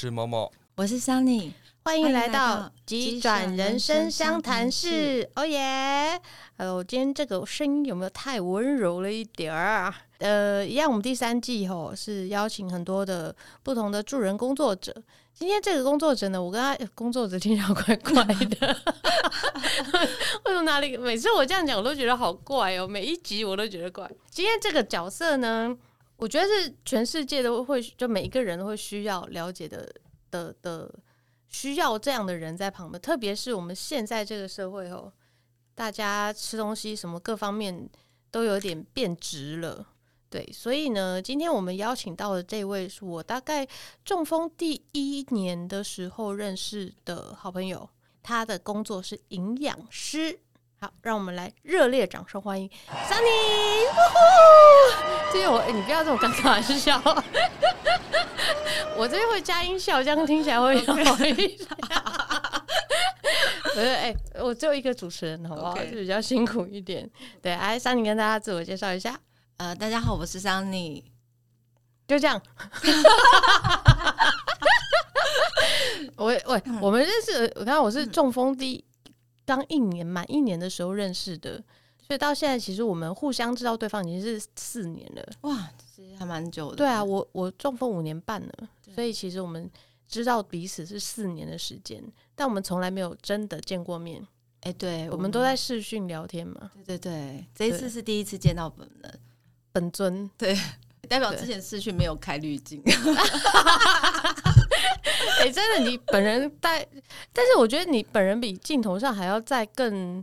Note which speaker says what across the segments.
Speaker 1: 是某某，
Speaker 2: 我是 Sunny，
Speaker 3: 欢迎来到急转人生相谈室。哦耶！呃，今天这个声音有没有太温柔了一点儿？呃，一样，我们第三季吼是邀请很多的不同的助人工作者。今天这个工作者呢，我跟他工作者听起来怪怪的。为什么哪里？每次我这样讲，我都觉得好怪哦。每一集我都觉得怪。今天这个角色呢？我觉得是全世界都会，就每一个人都会需要了解的的的，需要这样的人在旁边。特别是我们现在这个社会哦，大家吃东西什么各方面都有点变质了，对。所以呢，今天我们邀请到的这位是我大概中风第一年的时候认识的好朋友，他的工作是营养师。好，让我们来热烈掌声欢迎 Sunny！呼这是我、欸，你不要这么尴尬的笑，我这边会加音效，这样听起来会不好意思。我觉得，哎，我只有一个主持人，好不好.就比较辛苦一点。对，哎，Sunny 跟大家自我介绍一下。
Speaker 2: 呃，大家好，我是 Sunny。
Speaker 3: 就这样。我喂，我们认识，我看我是中风第一。刚一年满一年的时候认识的，所以到现在其实我们互相知道对方已经是四年了。
Speaker 2: 哇，其实还蛮久的。
Speaker 3: 对啊，我我中风五年半了，所以其实我们知道彼此是四年的时间，但我们从来没有真的见过面。
Speaker 2: 哎，对，
Speaker 3: 我们都在视讯聊天嘛。
Speaker 2: 对对对，这一次是第一次见到本人，
Speaker 3: 本尊。
Speaker 2: 对，代表之前视讯没有开滤镜。
Speaker 3: 哎、欸，真的，你本人带，但是我觉得你本人比镜头上还要再更、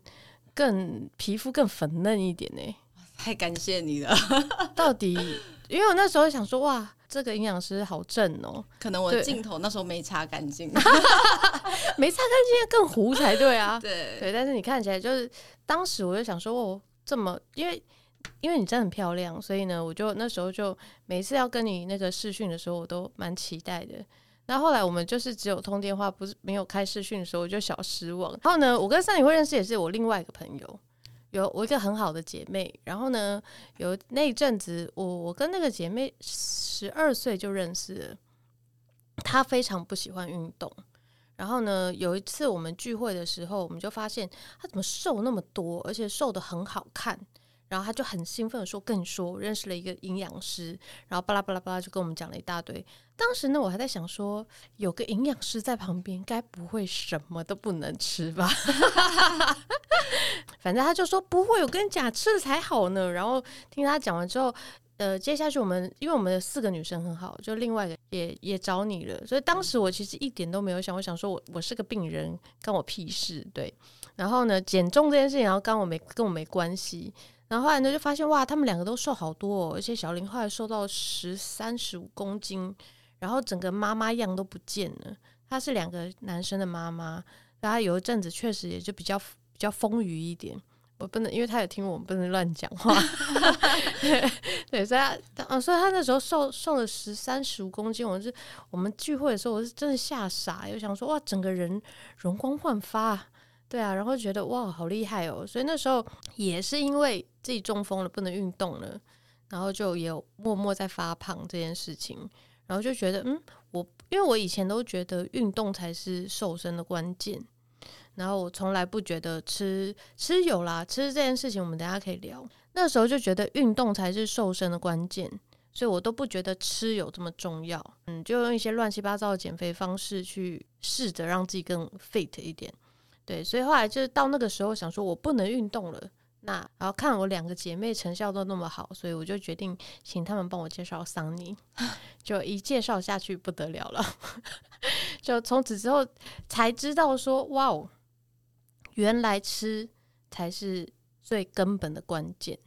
Speaker 3: 更皮肤更粉嫩一点呢。
Speaker 2: 太感谢你了。
Speaker 3: 到底，因为我那时候想说，哇，这个营养师好正哦、喔。
Speaker 2: 可能我的镜头那时候没擦干净，
Speaker 3: 没擦干净更糊才对啊。
Speaker 2: 对
Speaker 3: 对，但是你看起来就是，当时我就想说，哦，这么，因为因为你真的很漂亮，所以呢，我就那时候就每次要跟你那个试训的时候，我都蛮期待的。那后来我们就是只有通电话，不是没有开视讯的时候，我就小失望。然后呢，我跟 Sunny 会认识也是我另外一个朋友，有我一个很好的姐妹。然后呢，有那一阵子，我我跟那个姐妹十二岁就认识，她非常不喜欢运动。然后呢，有一次我们聚会的时候，我们就发现她怎么瘦那么多，而且瘦得很好看。然后他就很兴奋的说：“跟你说，我认识了一个营养师。”然后巴拉巴拉巴拉就跟我们讲了一大堆。当时呢，我还在想说，有个营养师在旁边，该不会什么都不能吃吧？反正他就说不会，我跟你讲，吃了才好呢。然后听他讲完之后，呃，接下去我们因为我们的四个女生很好，就另外也也找你了。所以当时我其实一点都没有想，我想说我我是个病人，关我屁事。对。然后呢，减重这件事情，然后跟我没跟我没关系。然后后来呢，就发现哇，他们两个都瘦好多哦，而且小林后来瘦到十三十五公斤，然后整个妈妈样都不见了。她是两个男生的妈妈，然后有一阵子确实也就比较比较丰腴一点。我不能，因为她有听我们不能乱讲话。对，对，所以他，啊，所以他那时候瘦瘦了十三十五公斤，我是我们聚会的时候，我是真的吓傻，又想说哇，整个人容光焕发。对啊，然后觉得哇，好厉害哦！所以那时候也是因为自己中风了，不能运动了，然后就也有默默在发胖这件事情，然后就觉得嗯，我因为我以前都觉得运动才是瘦身的关键，然后我从来不觉得吃吃有啦，吃这件事情我们等下可以聊。那时候就觉得运动才是瘦身的关键，所以我都不觉得吃有这么重要，嗯，就用一些乱七八糟的减肥方式去试着让自己更 fit 一点。对，所以后来就是到那个时候，想说我不能运动了。那然后看我两个姐妹成效都那么好，所以我就决定请他们帮我介绍 Sunny。就一介绍下去不得了了，就从此之后才知道说，哇哦，原来吃才是最根本的关键，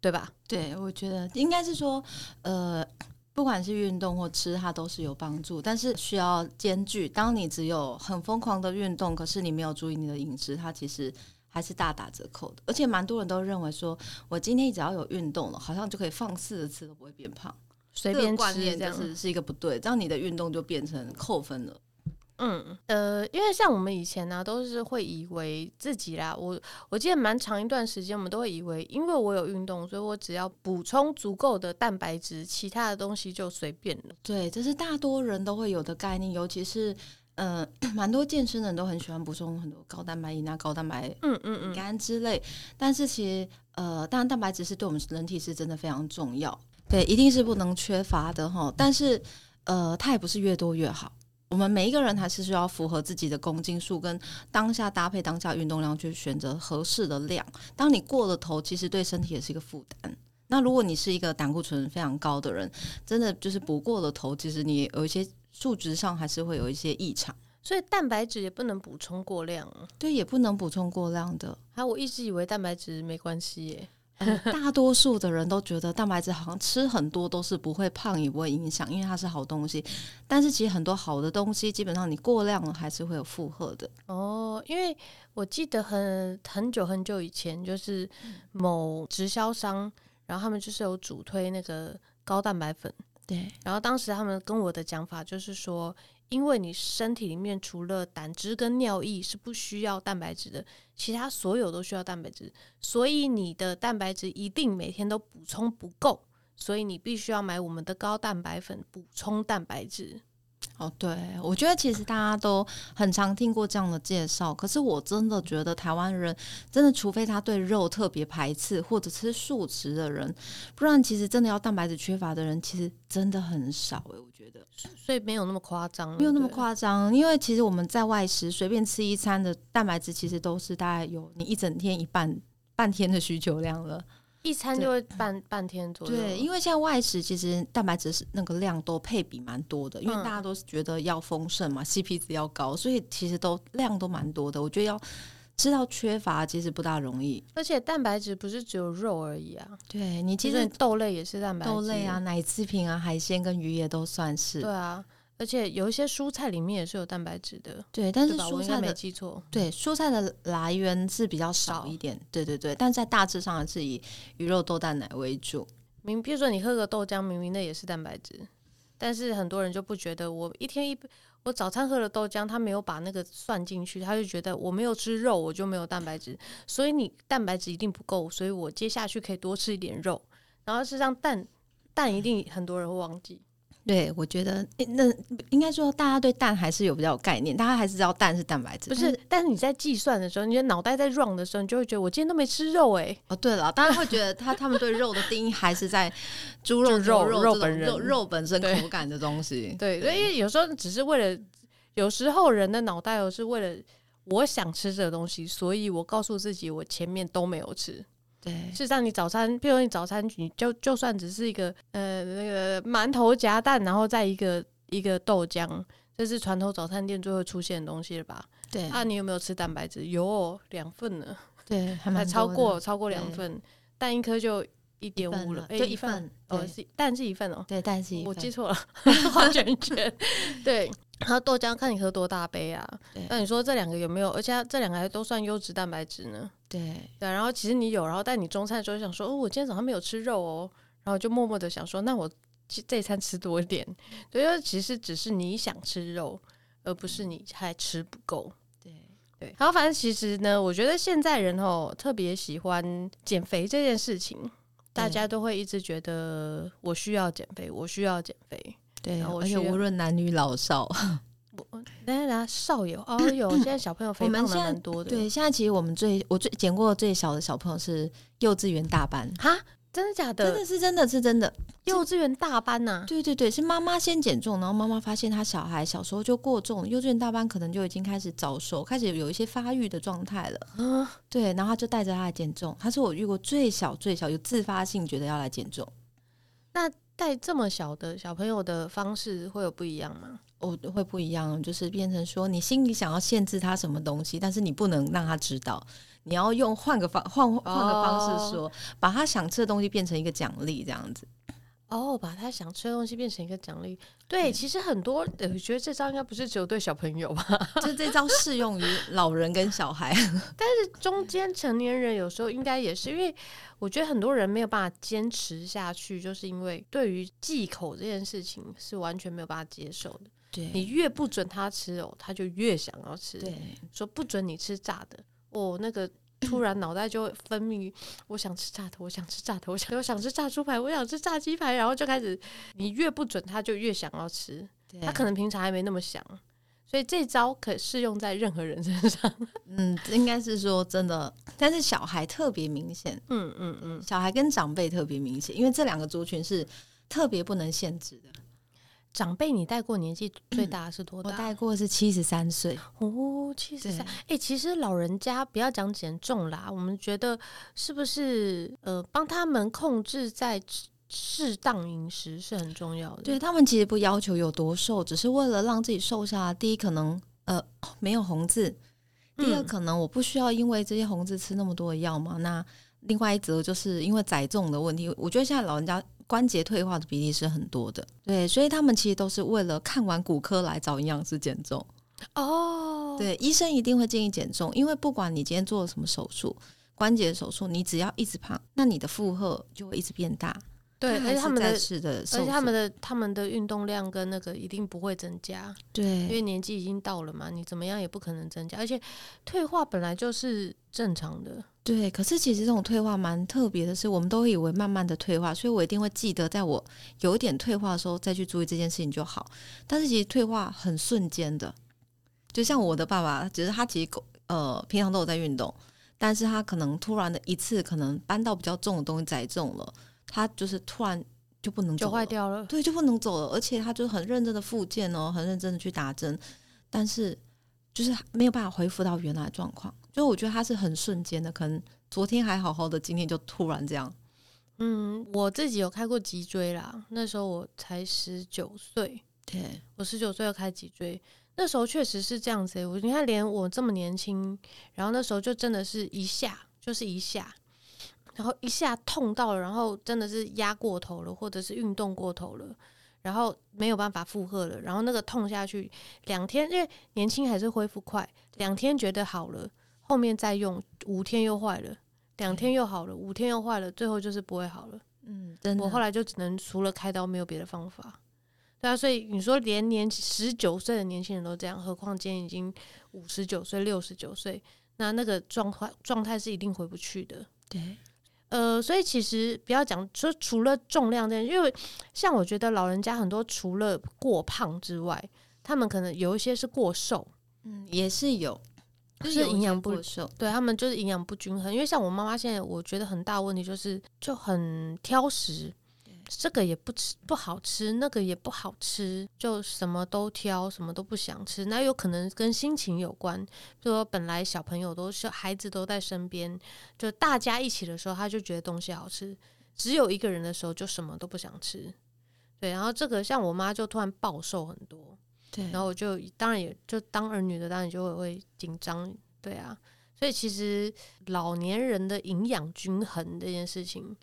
Speaker 3: 对吧？
Speaker 2: 对，我觉得应该是说，呃。不管是运动或吃，它都是有帮助，但是需要兼具。当你只有很疯狂的运动，可是你没有注意你的饮食，它其实还是大打折扣的。而且蛮多人都认为说，我今天只要有运动了，好像就可以放肆的吃都不会变胖，
Speaker 3: 随便吃，
Speaker 2: 这个观念就是是一个不对，这样你的运动就变成扣分了。
Speaker 3: 嗯呃，因为像我们以前呢、啊，都是会以为自己啦，我我记得蛮长一段时间，我们都会以为，因为我有运动，所以我只要补充足够的蛋白质，其他的东西就随便了。
Speaker 2: 对，这是大多人都会有的概念，尤其是嗯，蛮、呃、多健身的人都很喜欢补充很多高蛋白饮啊、高蛋白嗯嗯嗯干之类。但是其实呃，当然蛋白质是对我们人体是真的非常重要，对，一定是不能缺乏的哈。但是呃，它也不是越多越好。我们每一个人还是需要符合自己的公斤数，跟当下搭配当下运动量去选择合适的量。当你过了头，其实对身体也是一个负担。那如果你是一个胆固醇非常高的人，真的就是补过了头，其实你有一些数值上还是会有一些异常。
Speaker 3: 所以蛋白质也不能补充过量，
Speaker 2: 对，也不能补充过量的。
Speaker 3: 啊，我一直以为蛋白质没关系耶。
Speaker 2: 呃、大多数的人都觉得蛋白质好像吃很多都是不会胖，也不会影响，因为它是好东西。但是其实很多好的东西，基本上你过量了还是会有负荷的。
Speaker 3: 哦，因为我记得很很久很久以前，就是某直销商，然后他们就是有主推那个高蛋白粉。
Speaker 2: 对，
Speaker 3: 然后当时他们跟我的讲法就是说。因为你身体里面除了胆汁跟尿液是不需要蛋白质的，其他所有都需要蛋白质，所以你的蛋白质一定每天都补充不够，所以你必须要买我们的高蛋白粉补充蛋白质。
Speaker 2: 哦，对，我觉得其实大家都很常听过这样的介绍，可是我真的觉得台湾人真的，除非他对肉特别排斥或者吃素食的人，不然其实真的要蛋白质缺乏的人，其实真的很少诶，我觉得，
Speaker 3: 所以没有那么夸张，
Speaker 2: 没有那么夸张，因为其实我们在外食随便吃一餐的蛋白质，其实都是大概有你一整天一半半天的需求量了。
Speaker 3: 一餐就会半半天左右。
Speaker 2: 对，因为现在外食其实蛋白质是那个量都配比蛮多的，因为大家都是觉得要丰盛嘛，嗯，CP 值要高，所以其实都量都蛮多的。我觉得要吃到缺乏其实不大容易。
Speaker 3: 而且蛋白质不是只有肉而已啊，
Speaker 2: 对你其实
Speaker 3: 豆类也是蛋白质，
Speaker 2: 豆类啊、奶制品啊、海鲜跟鱼也都算是。
Speaker 3: 对啊。而且有一些蔬菜里面也是有蛋白质的，
Speaker 2: 对，但是蔬菜
Speaker 3: 没记错，
Speaker 2: 对，蔬菜的来源是比较少一点，对对对，但在大致上还是以鱼肉豆蛋奶为主。
Speaker 3: 明，比如说你喝个豆浆，明明那也是蛋白质，但是很多人就不觉得，我一天一我早餐喝了豆浆，他没有把那个算进去，他就觉得我没有吃肉，我就没有蛋白质，所以你蛋白质一定不够，所以我接下去可以多吃一点肉，然后事实上蛋蛋一定很多人会忘记。
Speaker 2: 对，我觉得那应该说，大家对蛋还是有比较有概念，大家还是知道蛋是蛋白质。
Speaker 3: 不是，但是你在计算的时候，你的脑袋在 run 的时候，你就会觉得我今天都没吃肉哎、欸。
Speaker 2: 哦，对了，大家会觉得他他们对肉的定义还是在 猪肉、
Speaker 3: 肉肉肉本人
Speaker 2: 肉肉本身口感的东西。
Speaker 3: 对，所以有时候只是为了，有时候人的脑袋有是为了我想吃这个东西，所以我告诉自己我前面都没有吃。对，事实上，你早餐，譬如说你早餐，你就就算只是一个呃那个馒头夹蛋，然后再一个一个豆浆，这是传统早餐店最会出现的东西了吧？
Speaker 2: 对，
Speaker 3: 啊，你有没有吃蛋白质？有两份。呢，
Speaker 2: 对，还，
Speaker 3: 还超过超过两份，蛋一颗就一点五了，
Speaker 2: 就一份，
Speaker 3: 哦，是蛋是一份哦，
Speaker 2: 对，蛋是一份，
Speaker 3: 我记错了，画圈圈，对。然后豆浆看你喝多大杯啊？那你说这两个有没有？而且这两个还都算优质蛋白质呢。
Speaker 2: 对
Speaker 3: 对，然后其实你有，然后但你中餐的时候想说，哦，我今天早上没有吃肉哦，然后就默默的想说，那我这一餐吃多一点。所以其实只是你想吃肉，而不是你还吃不够。
Speaker 2: 对
Speaker 3: 对。然后反正其实呢，我觉得现在人哦特别喜欢减肥这件事情，大家都会一直觉得我需要减肥，我需要减肥。
Speaker 2: 对，而且无论男女老少，
Speaker 3: 我等下少有哦有，现在小朋友肥胖的蛮多的。
Speaker 2: 对，现在其实我们最我最见过最小的小朋友是幼稚园大班
Speaker 3: 哈，真的假的？
Speaker 2: 真的是真的是真的，
Speaker 3: 幼稚园大班呐、啊？
Speaker 2: 对对对，是妈妈先减重，然后妈妈发现他小孩小时候就过重，幼稚园大班可能就已经开始早熟，开始有一些发育的状态了。嗯，对，然后她就带着他来减重，他是我遇过最小最小有自发性觉得要来减重。
Speaker 3: 那带这么小的小朋友的方式会有不一样吗？
Speaker 2: 哦，会不一样，就是变成说你心里想要限制他什么东西，但是你不能让他知道，你要用换个方换换个方式说，哦，把他想吃的东西变成一个奖励，这样子。
Speaker 3: 哦，把他想吃的东西变成一个奖励。对，其实很多，我觉得这招应该不是只有对小朋友吧？
Speaker 2: 就这招适用于老人跟小孩。
Speaker 3: 但是中间成年人有时候应该也是，因为我觉得很多人没有办法坚持下去，就是因为对于忌口这件事情是完全没有办法接受的。
Speaker 2: 对，
Speaker 3: 你越不准他吃哦，他就越想要吃。
Speaker 2: 对，
Speaker 3: 说不准你吃炸的，哦，那个突 然脑袋就会分泌，我想吃炸的，我想吃炸的，我想 我想吃炸猪排，我想吃炸鸡排，然后就开始，你越不准他就越想要吃。他可能平常还没那么想。所以这招可适用在任何人身上。
Speaker 2: 嗯，应该是说真的，但是小孩特别明显。嗯嗯嗯，小孩跟长辈特别明显，因为这两个族群是特别不能限制的。
Speaker 3: 长辈，你带过年纪 最大是多大？
Speaker 2: 我带过是七十三岁。
Speaker 3: 哦，七十三。哎，其实老人家不要讲减重啦，我们觉得是不是呃，帮他们控制在。适当饮食是很重要的。
Speaker 2: 对，他们其实不要求有多瘦，只是为了让自己瘦下来。第一，可能呃没有红字；第二，可能我不需要因为这些红字吃那么多的药嘛。那另外一则就是因为载重的问题，我觉得现在老人家关节退化的比例是很多的。对，所以他们其实都是为了看完骨科来找营养师减重。哦，对，医生一定会建议减重，因为不管你今天做了什么手术，关节手术，你只要一直胖，那你的负荷就会一直变大。
Speaker 3: 对，而且他们的，
Speaker 2: 而且
Speaker 3: 他们的他们的运动量跟那个一定不会增加，
Speaker 2: 对，
Speaker 3: 因为年纪已经到了嘛，你怎么样也不可能增加，而且退化本来就是正常的，
Speaker 2: 对。可是其实这种退化蛮特别的是，我们都以为慢慢的退化，所以我一定会记得，在我有一点退化的时候再去注意这件事情就好。但是其实退化很瞬间的，就像我的爸爸，只是他其实呃平常都有在运动，但是他可能突然的一次可能搬到比较重的东西载重了。他就是突然就不能走，
Speaker 3: 就坏掉了，
Speaker 2: 对，就不能走了。而且他就很认真的复健哦，很认真的去打针，但是就是没有办法恢复到原来的状况。就我觉得他是很瞬间的，可能昨天还好好的，今天就突然这样。
Speaker 3: 嗯，我自己有开过脊椎啦，那时候我才十九岁，
Speaker 2: 对，
Speaker 3: 我十九岁要开脊椎，那时候确实是这样子。我你看，连我这么年轻，然后那时候就真的是一下，就是一下。然后一下痛到了，然后真的是压过头了，或者是运动过头了，然后没有办法负荷了，然后那个痛下去两天，因为年轻还是恢复快，两天觉得好了，后面再用五天又坏了，两天又好了，五天又坏了，最后就是不会好了。
Speaker 2: 嗯，真的。
Speaker 3: 我后来就只能除了开刀没有别的方法。对啊，所以你说连年十九岁的年轻人都这样，何况今天已经五十九岁、六十九岁，那那个状况状态是一定回不去的。
Speaker 2: 对。
Speaker 3: 呃，所以其实不要讲说除了重量这样，因为像我觉得老人家很多除了过胖之外，他们可能有一些是过瘦，
Speaker 2: 嗯，也是有，
Speaker 3: 就是营养不
Speaker 2: 瘦，
Speaker 3: 对他们就是营养不均衡。因为像我妈妈现在，我觉得很大问题就是就很挑食。这个也不吃不好吃，那个也不好吃，就什么都挑，什么都不想吃。那有可能跟心情有关，就说本来小朋友都是孩子都在身边，就大家一起的时候，他就觉得东西好吃；只有一个人的时候，就什么都不想吃。对，然后这个像我妈就突然暴瘦很多，
Speaker 2: 对，
Speaker 3: 然后我就当然也就当儿女的当然就会会紧张，对啊。所以其实老年人的营养均衡这件事情。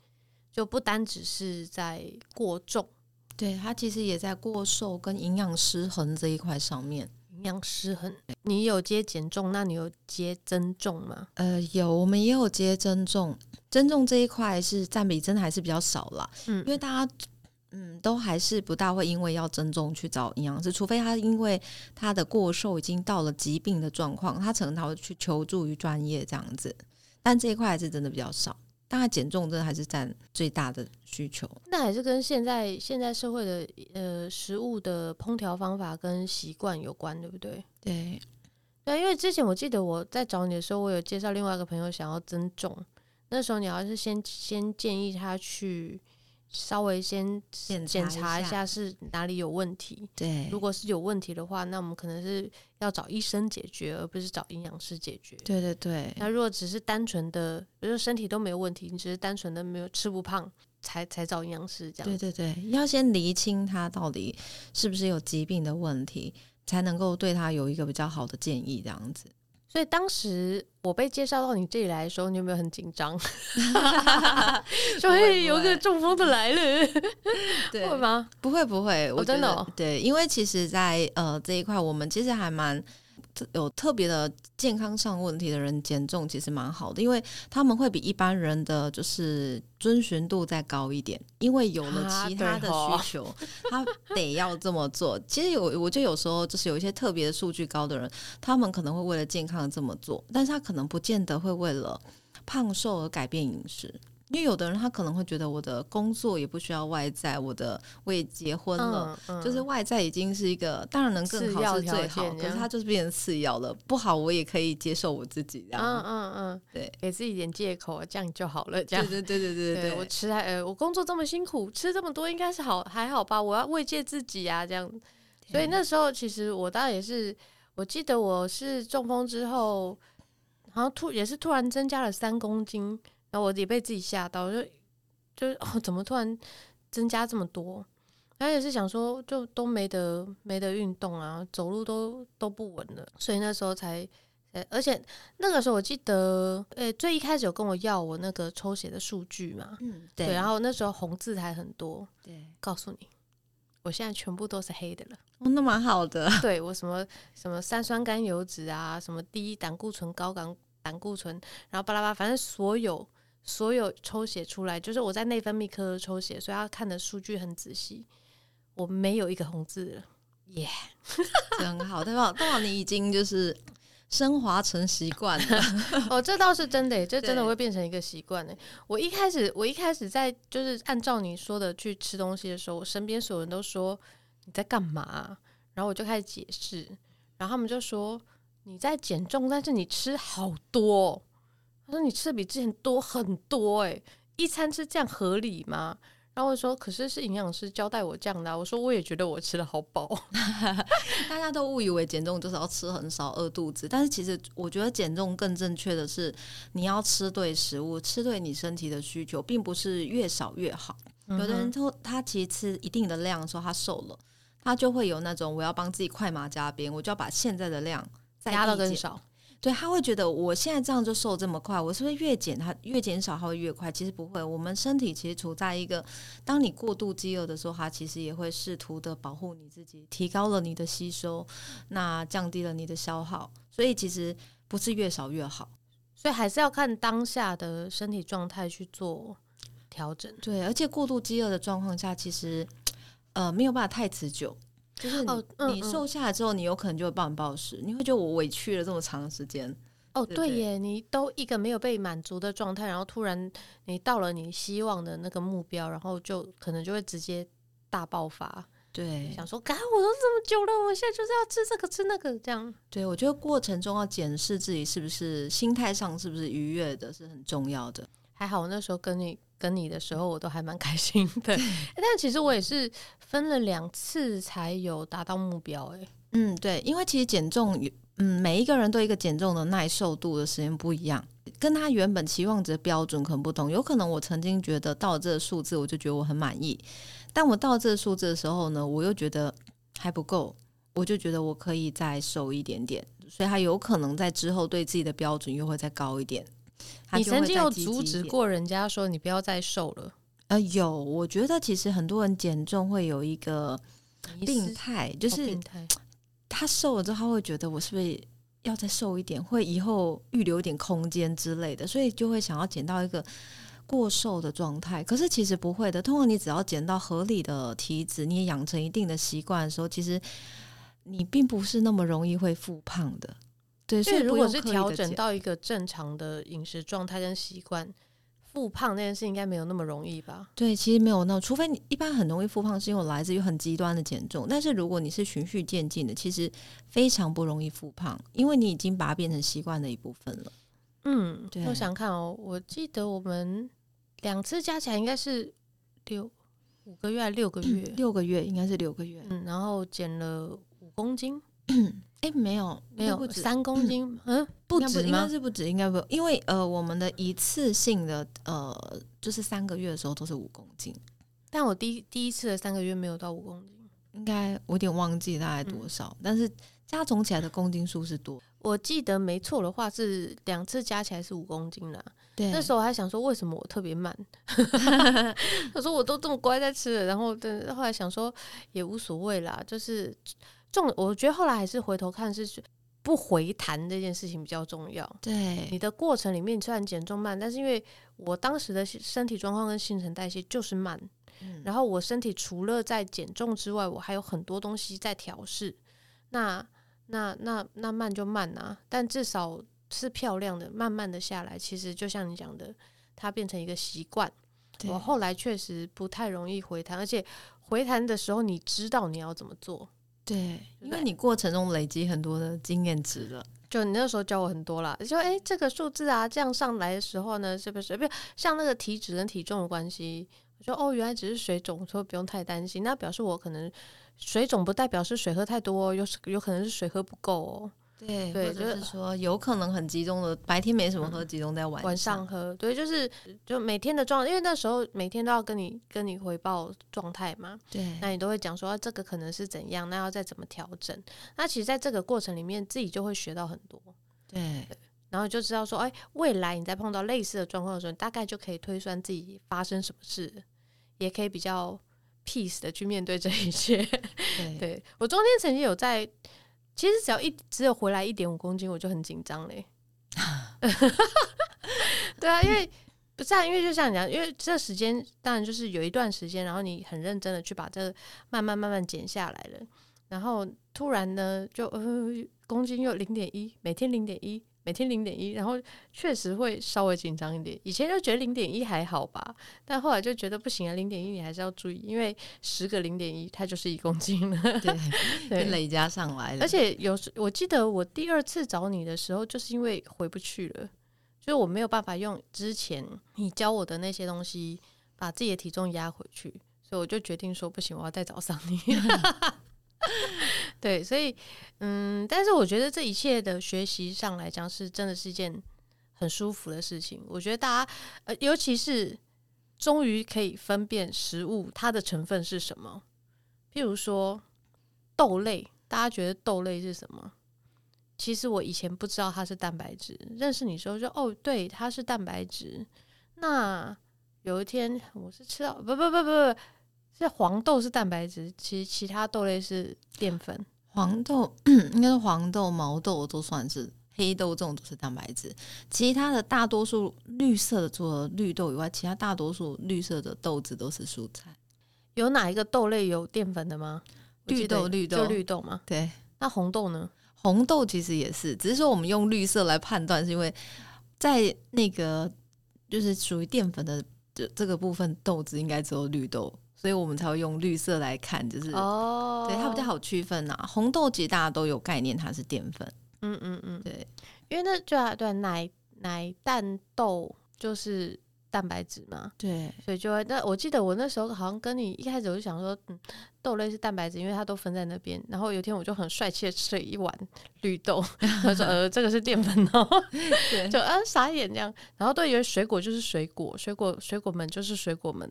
Speaker 3: 就不单只是在过重，
Speaker 2: 对，他其实也在过瘦跟营养失衡这一块上面。
Speaker 3: 营养失衡，你有接减重，那你有接增重吗？
Speaker 2: 呃，有，我们也有接增重。增重这一块是占比真的还是比较少啦，嗯，因为大家嗯都还是不大会因为要增重去找营养师，除非他因为他的过瘦已经到了疾病的状况，他可能他会去求助于专业这样子。但这一块还是真的比较少。当然，减重真的还是占最大的需求。
Speaker 3: 那还是跟现在现在社会的呃食物的烹调方法跟习惯有关，对不对？
Speaker 2: 对，
Speaker 3: 对，因为之前我记得我在找你的时候，我有介绍另外一个朋友想要增重，那时候你要是先先建议他去。稍微先检查一下是哪里有问题。
Speaker 2: 对，
Speaker 3: 如果是有问题的话，那我们可能是要找医生解决，而不是找营养师解决。
Speaker 2: 对对对。
Speaker 3: 那如果只是单纯的，比如说身体都没有问题，你只是单纯的没有吃不胖，才才找营养师这样。
Speaker 2: 对对对，要先厘清他到底是不是有疾病的问题，才能够对他有一个比较好的建议这样子。
Speaker 3: 所以当时我被介绍到你这里来的时候，你有没有很紧张？说会有个中风的来了，
Speaker 2: 对
Speaker 3: 会吗？
Speaker 2: 不会不会，我
Speaker 3: 真的、哦、
Speaker 2: 对，因为其实在，在呃这一块，我们其实还蛮有特别的健康上问题的人减重其实蛮好的，因为他们会比一般人的就是遵循度再高一点，因为有了其他的需求，啊、他得要这么做。其实有，我就有时候就是有一些特别的数据高的人，他们可能会为了健康这么做，但是他可能不见得会为了胖瘦而改变饮食。因为有的人他可能会觉得我的工作也不需要外在，我的我也结婚了，嗯嗯、就是外在已经是一个当然能更好是最好，可是他就是变成次要了，不好我也可以接受我自己这样。嗯嗯嗯，对，
Speaker 3: 给自己一点借口，这样就好了。这样
Speaker 2: 对对对对对对，
Speaker 3: 我吃还呃，我工作这么辛苦，吃这么多应该是好还好吧？我要慰藉自己啊，这样。所以那时候其实我当然也是，我记得我是中风之后，然后突也是突然增加了三公斤。然后我也被自己吓到，就就哦，怎么突然增加这么多？然后也是想说，就都没得没得运动啊，走路都都不稳了，所以那时候才，而且那个时候我记得，诶，最一开始有跟我要我那个抽血的数据嘛，嗯，对，对，然后那时候红字还很多，对，告诉你，我现在全部都是黑的了，
Speaker 2: 哦，那蛮好的，
Speaker 3: 对我什么什么三酸甘油脂啊，什么低胆固醇、高胆胆固醇，然后巴拉巴，反正所有。所有抽血出来，就是我在内分泌科抽血，所以要看的数据很仔细。我没有一个红字了，耶、
Speaker 2: yeah，真好，对吧？代表你已经就是升华成习惯了。
Speaker 3: 哦，这倒是真的，这真的会变成一个习惯呢。我一开始，我一开始在就是按照你说的去吃东西的时候，我身边所有人都说你在干嘛？然后我就开始解释，然后他们就说你在减重，但是你吃好多。他说：“你吃的比之前多很多，诶，一餐吃这样合理吗？”然后我说：“可是是营养师交代我这样的啊。”我说：“我也觉得我吃的好饱。”
Speaker 2: 大家都误以为减重就是要吃很少饿肚子，但是其实我觉得减重更正确的是你要吃对食物，吃对你身体的需求，并不是越少越好。有的人说他其实吃一定的量，说他瘦了，他就会有那种我要帮自己快马加鞭，我就要把现在的量再
Speaker 3: 加到更少。
Speaker 2: 对，他会觉得我现在这样就瘦这么快，我是不是越减它越减少，它会越快？其实不会，我们身体其实处在一个，当你过度饥饿的时候，它其实也会试图的保护你自己，提高了你的吸收，那降低了你的消耗，所以其实不是越少越好，
Speaker 3: 所以还是要看当下的身体状态去做调整。
Speaker 2: 对，而且过度饥饿的状况下，其实呃没有办法太持久。就是你，哦你瘦下来之后，你有可能就会暴饮暴食，你会觉得我委屈了这么长时间。
Speaker 3: 哦，对耶，你都一个没有被满足的状态，然后突然你到了你希望的那个目标，然后就可能就会直接大爆发。
Speaker 2: 对，
Speaker 3: 想说，干我都这么久了，我现在就是要吃这个吃那个这样。
Speaker 2: 对，我觉得过程中要检视自己是不是心态上是不是愉悦的，是很重要的。
Speaker 3: 还好我那时候跟你。跟你的时候，我都还蛮开心的。但其实我也是分了两次才有达到目标。哎，
Speaker 2: 嗯，对，因为其实减重，嗯，每一个人对一个减重的耐受度的时间不一样，跟他原本期望值的标准可能不同。有可能我曾经觉得到这个数字，我就觉得我很满意，但我到这个数字的时候呢，我又觉得还不够，我就觉得我可以再瘦一点点，所以他有可能在之后对自己的标准又会再高一点。
Speaker 3: 你曾经有阻止过人家说你不要再瘦了？
Speaker 2: 呃，有。我觉得其实很多人减重会有一个病态，就是他瘦了之后，他会觉得我是不是要再瘦一点，会以后预留一点空间之类的，所以就会想要减到一个过瘦的状态。可是其实不会的，通常你只要减到合理的体脂，你也养成一定的习惯的时候，其实你并不是那么容易会复胖的。对，所以如果是调整到一个正常的饮食状态跟习惯，复胖这件事应该没有那么容易吧？对，其实没有那，除非你一般很容易复胖，是因为来自于很极端的减重。但是如果你是循序渐进的，其实非常不容易复胖，因为你已经把它变成习惯的一部分了。嗯，对。我想看哦，我记得我们两次加起来应该是六五个月还是六个月？嗯，六个月应该是六个月。嗯，然后减了五公斤。哎，没有，没有，三公斤，嗯，不止吗？应该是不止，应该不，因为呃，我们的一次性的呃，就是三个月的时候都是五公斤，但我第第一次的三个月没有到五公斤，应该我有点忘记大概多少，嗯、但是加总起来的公斤数是多。我记得没错的话是两次加起来是五公斤啦。对，那时候我还想说为什么我特别慢，他说我都这么乖在吃了，然后对，后来想说也无所谓啦，就是。重，我觉得后来还是回头看是
Speaker 3: 不回弹这件事情比较重要。
Speaker 2: 对，
Speaker 3: 你的过程里面虽然减重慢，但是因为我当时的身体状况跟新陈代谢就是慢，嗯、然后我身体除了在减重之外，我还有很多东西在调试。那那那那慢就慢啊，但至少是漂亮的，慢慢的下来，其实就像你讲的，它变成一个习惯。我后来确实不太容易回弹，而且回弹的时候，你知道你要怎么做。
Speaker 2: 对，因为你过程中累积很多的经验值了。
Speaker 3: 就你那时候教我很多啦，就哎，这个数字啊，这样上来的时候呢，是不是？不像那个体脂跟体重的关系，我说哦，原来只是水肿，说不用太担心。那表示我可能水肿不代表是水喝太多，有有可能是水喝不够哦。
Speaker 2: 对，对，就是说有可能很集中的，白天没什么喝，集中在晚上，
Speaker 3: 晚上喝。对，就是就每天的状态，因为那时候每天都要跟你跟你回报状态嘛。
Speaker 2: 对，
Speaker 3: 那你都会讲说这个可能是怎样，那要再怎么调整。那其实在这个过程里面，自己就会学到很多。
Speaker 2: 对，
Speaker 3: 对，然后就知道说，哎，未来你在碰到类似的状况的时候，你大概就可以推算自己发生什么事，也可以比较 peace 的去面对这一切。
Speaker 2: 对，
Speaker 3: 对我中间曾经有在。其实只要一只有回来一点五公斤，我就很紧张嘞。对啊，因为不是啊，因为就像你讲，因为这时间当然就是有一段时间，然后你很认真的去把这慢慢慢慢减下来了，然后突然呢，就呃公斤又零点一，每天零点一。每天零点一，然后确实会稍微紧张一点。以前就觉得零点一还好吧，但后来就觉得不行啊，零点一你还是要注意，因为十个零点一它就是一公斤了。
Speaker 2: 对，对，累加上来了。
Speaker 3: 而且有时我记得我第二次找你的时候，就是因为回不去了，就是我没有办法用之前你教我的那些东西把自己的体重压回去，所以我就决定说不行，我要再找上你。对，所以嗯，但是我觉得这一切的学习上来讲，是真的是一件很舒服的事情。我觉得大家，呃，尤其是终于可以分辨食物它的成分是什么。譬如说豆类，大家觉得豆类是什么？其实我以前不知道它是蛋白质，认识你时候说哦，对，它是蛋白质。那有一天我是吃到不不不不不。这黄豆是蛋白质，其实其他豆类是淀粉。
Speaker 2: 黄豆 应该是黄豆、毛豆都算是，黑豆这种都是蛋白质。其他的大多数绿色的，除了绿豆以外，其他大多数绿色的豆子都是蔬菜。
Speaker 3: 有哪一个豆类有淀粉的吗？
Speaker 2: 绿豆，绿豆，
Speaker 3: 就绿豆吗？
Speaker 2: 对。
Speaker 3: 那红豆呢？
Speaker 2: 红豆其实也是，只是说我们用绿色来判断，是因为在那个就是属于淀粉的这这个部分，豆子应该只有绿豆。所以我们才会用绿色来看，就是哦，对它比较好区分呐、啊。红豆其实大家都有概念，它是淀粉。
Speaker 3: 嗯嗯嗯，
Speaker 2: 对，
Speaker 3: 因为那就啊，对奶奶蛋豆就是。蛋白质嘛，
Speaker 2: 对，
Speaker 3: 所以就会。那我记得我那时候好像跟你一开始我就想说，嗯，豆类是蛋白质，因为它都分在那边。然后有一天我就很帅气的吃了一碗绿豆，他说呃，这个是淀粉哦，对就啊傻眼这样。然后都以为水果就是水果，水果水果们就是水果们，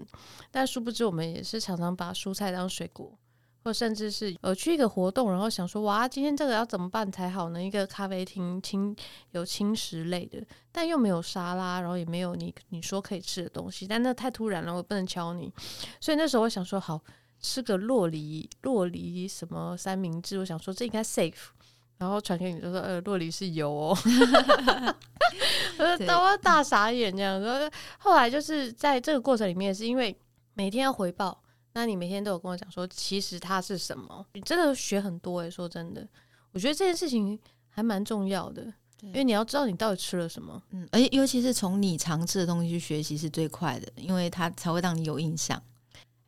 Speaker 3: 但殊不知我们也是常常把蔬菜当水果。或甚至是呃去一个活动，然后想说哇，今天这个要怎么办才好呢？一个咖啡厅轻有轻食类的，但又没有沙拉，然后也没有你你说可以吃的东西，但那太突然了，我不能敲你。所以那时候我想说好吃个洛梨洛梨什么三明治，我想说这应该 safe，然后传给你就说呃洛梨是油哦，我说大大傻眼这样。说后来就是在这个过程里面，是因为每天要回报。那你每天都有跟我讲说，其实它是什么？你真的学很多诶、欸，说真的，我觉得这件事情还蛮重要的，因为你要知道你到底吃了什么。
Speaker 2: 嗯，而且尤其是从你常吃的东西去学习是最快的，因为它才会让你有印象。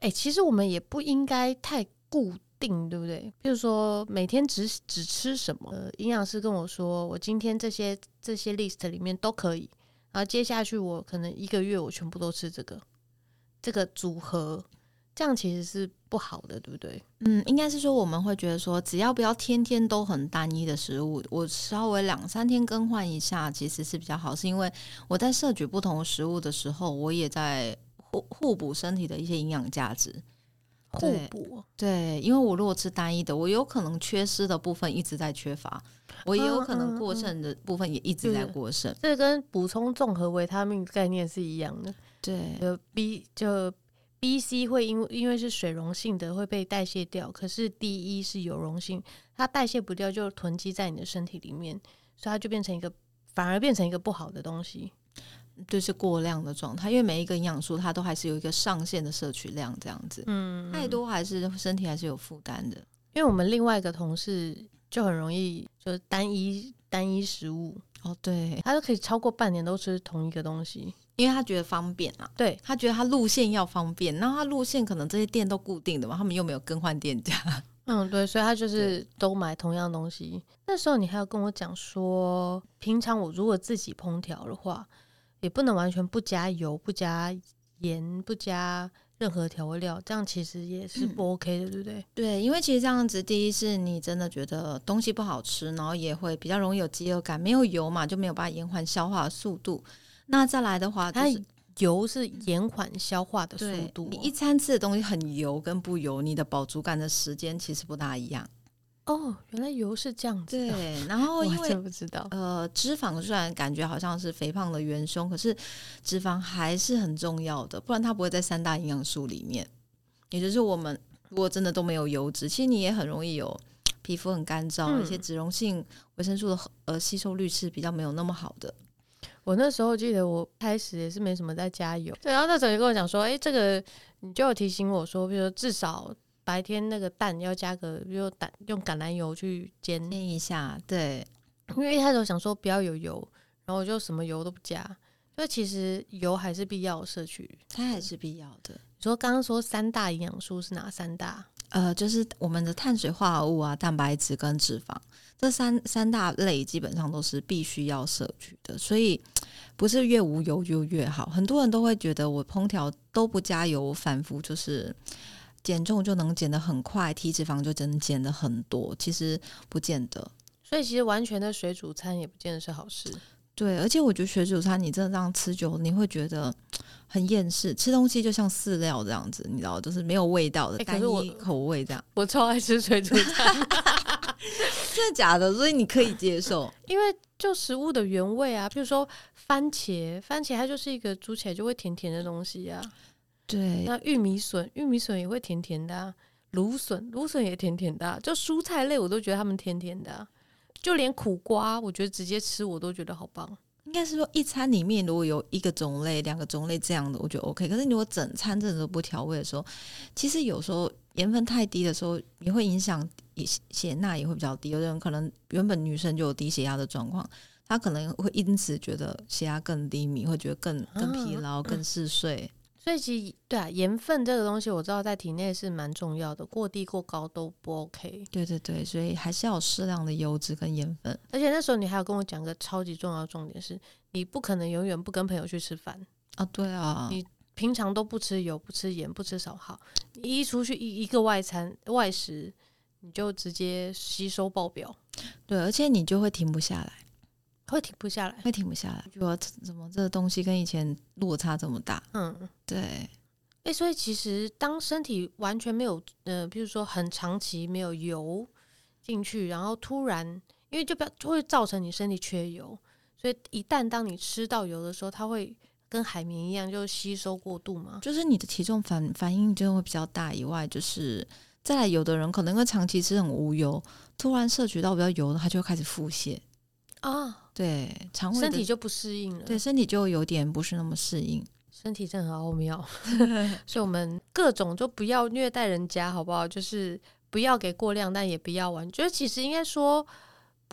Speaker 3: 哎、欸，其实我们也不应该太固定，对不对？比如说每天只只吃什么？呃，营养师跟我说，我今天这些这些 list 里面都可以，然后接下去我可能一个月我全部都吃这个这个组合。这样其实是不好的，对不对？
Speaker 2: 嗯，应该是说我们会觉得说，只要不要天天都很单一的食物，我稍微两三天更换一下，其实是比较好。是因为我在摄取不同食物的时候，我也在互互补身体的一些营养价值。
Speaker 3: 互补，
Speaker 2: 对，因为我如果吃单一的，我有可能缺失的部分一直在缺乏，我也有可能过剩的部分也一直在过剩。
Speaker 3: 这跟补充综合维他命概念是一样的。
Speaker 2: 对，
Speaker 3: 就 B 就。B、C 会因为因为是水溶性的会被代谢掉，可是 D、E 是油溶性，它代谢不掉就囤积在你的身体里面，所以它就变成一个反而变成一个不好的东西，
Speaker 2: 就是过量的状态。因为每一个营养素它都还是有一个上限的摄取量，这样子，嗯，太多还是身体还是有负担的。
Speaker 3: 因为我们另外一个同事就很容易就是单一单一食物
Speaker 2: 哦，对，
Speaker 3: 他都可以超过半年都吃同一个东西。
Speaker 2: 因为他觉得方便啊，
Speaker 3: 对，
Speaker 2: 他觉得他路线要方便，然后他路线可能这些店都固定的嘛，他们又没有更换店家，
Speaker 3: 嗯，对，所以他就是都买同样东西。那时候你还要跟我讲说，平常我如果自己烹调的话，也不能完全不加油、不加盐、不加任何调味料，这样其实也是不 OK 的，嗯、对不对？
Speaker 2: 对，因为其实这样子，第一是你真的觉得东西不好吃，然后也会比较容易有饥饿感，没有油嘛，就没有办法延缓消化的速度。那再来的话，就是
Speaker 3: 油是延缓消化的速度。
Speaker 2: 你一餐吃的东西很油跟不油，你的饱足感的时间其实不大一样。
Speaker 3: 哦，原来油是这样子。
Speaker 2: 对，然后 因
Speaker 3: 为不知道。
Speaker 2: 呃，脂肪虽然感觉好像是肥胖的元凶，可是脂肪还是很重要的，不然它不会在三大营养素里面。也就是我们如果真的都没有油脂，其实你也很容易有皮肤很干燥，嗯、一些脂溶性维生素的呃吸收率是比较没有那么好的。
Speaker 3: 我那时候记得，我开始也是没什么在加油。对，然后那时候就跟我讲说：“哎、欸，这个你就有提醒我说，比如说至少白天那个蛋要加个，比如蛋用橄榄油去煎
Speaker 2: 煎一下。”对，
Speaker 3: 因为一开始我想说不要有油，然后我就什么油都不加。所以其实油还是必要摄取，
Speaker 2: 它还是必要的。
Speaker 3: 你说刚刚说三大营养素是哪三大？
Speaker 2: 呃，就是我们的碳水化合物啊、蛋白质跟脂肪。这三三大类基本上都是必须要摄取的，所以不是越无油就越好。很多人都会觉得我烹调都不加油，反复就是减重就能减得很快，体脂肪就真减得很多。其实不见得，
Speaker 3: 所以其实完全的水煮餐也不见得是好事。
Speaker 2: 对，而且我觉得水煮餐你真的这样吃久，你会觉得很厌世，吃东西就像饲料这样子，你知道，就是没有味道的单一口味这样。
Speaker 3: 我超爱吃水煮餐。
Speaker 2: 真的假的？所以你可以接受，
Speaker 3: 因为就食物的原味啊，比如说番茄，番茄它就是一个煮起来就会甜甜的东西啊。
Speaker 2: 对，
Speaker 3: 那玉米笋，玉米笋也会甜甜的啊。芦笋，芦笋也甜甜的啊。就蔬菜类，我都觉得它们甜甜的啊。就连苦瓜，我觉得直接吃我都觉得好棒。
Speaker 2: 应该是说一餐里面如果有一个种类、两个种类这样的，我觉得 OK。可是你如果整餐真的都不调味的时候，其实有时候盐分太低的时候，也会影响。血钠也会比较低，有的人可能原本女生就有低血压的状况，她可能会因此觉得血压更低迷，会觉得更更疲劳、更嗜睡。
Speaker 3: 所以其实对啊，盐分这个东西我知道在体内是蛮重要的，过低过高都不 OK。
Speaker 2: 对对对，所以还是要有适量的油脂跟盐分。
Speaker 3: 而且那时候你还有跟我讲个超级重要的重点是，你不可能永远不跟朋友去吃饭
Speaker 2: 啊。对啊，
Speaker 3: 你平常都不吃油、不吃盐、不吃少好，你一出去一一个外餐外食。你就直接吸收爆表，
Speaker 2: 对，而且你就会停不下来，
Speaker 3: 会停不下来，
Speaker 2: 会停不下来。就说怎么这个东西跟以前落差这么大？嗯，对。
Speaker 3: 哎、欸，所以其实当身体完全没有，呃，比如说很长期没有油进去，然后突然，因为就不要就会造成你身体缺油，所以一旦当你吃到油的时候，它会跟海绵一样，就吸收过度嘛。
Speaker 2: 就是你的体重反反应就会比较大，以外就是。再来，有的人可能因为长期吃很无油，突然摄取到比较油的，他就会开始腹泻啊。对，肠胃
Speaker 3: 身体就不适应了。
Speaker 2: 对，身体就有点不是那么适应。
Speaker 3: 身体真的很奥妙，所以我们各种就不要虐待人家，好不好？就是不要给过量，但也不要完。就是其实应该说，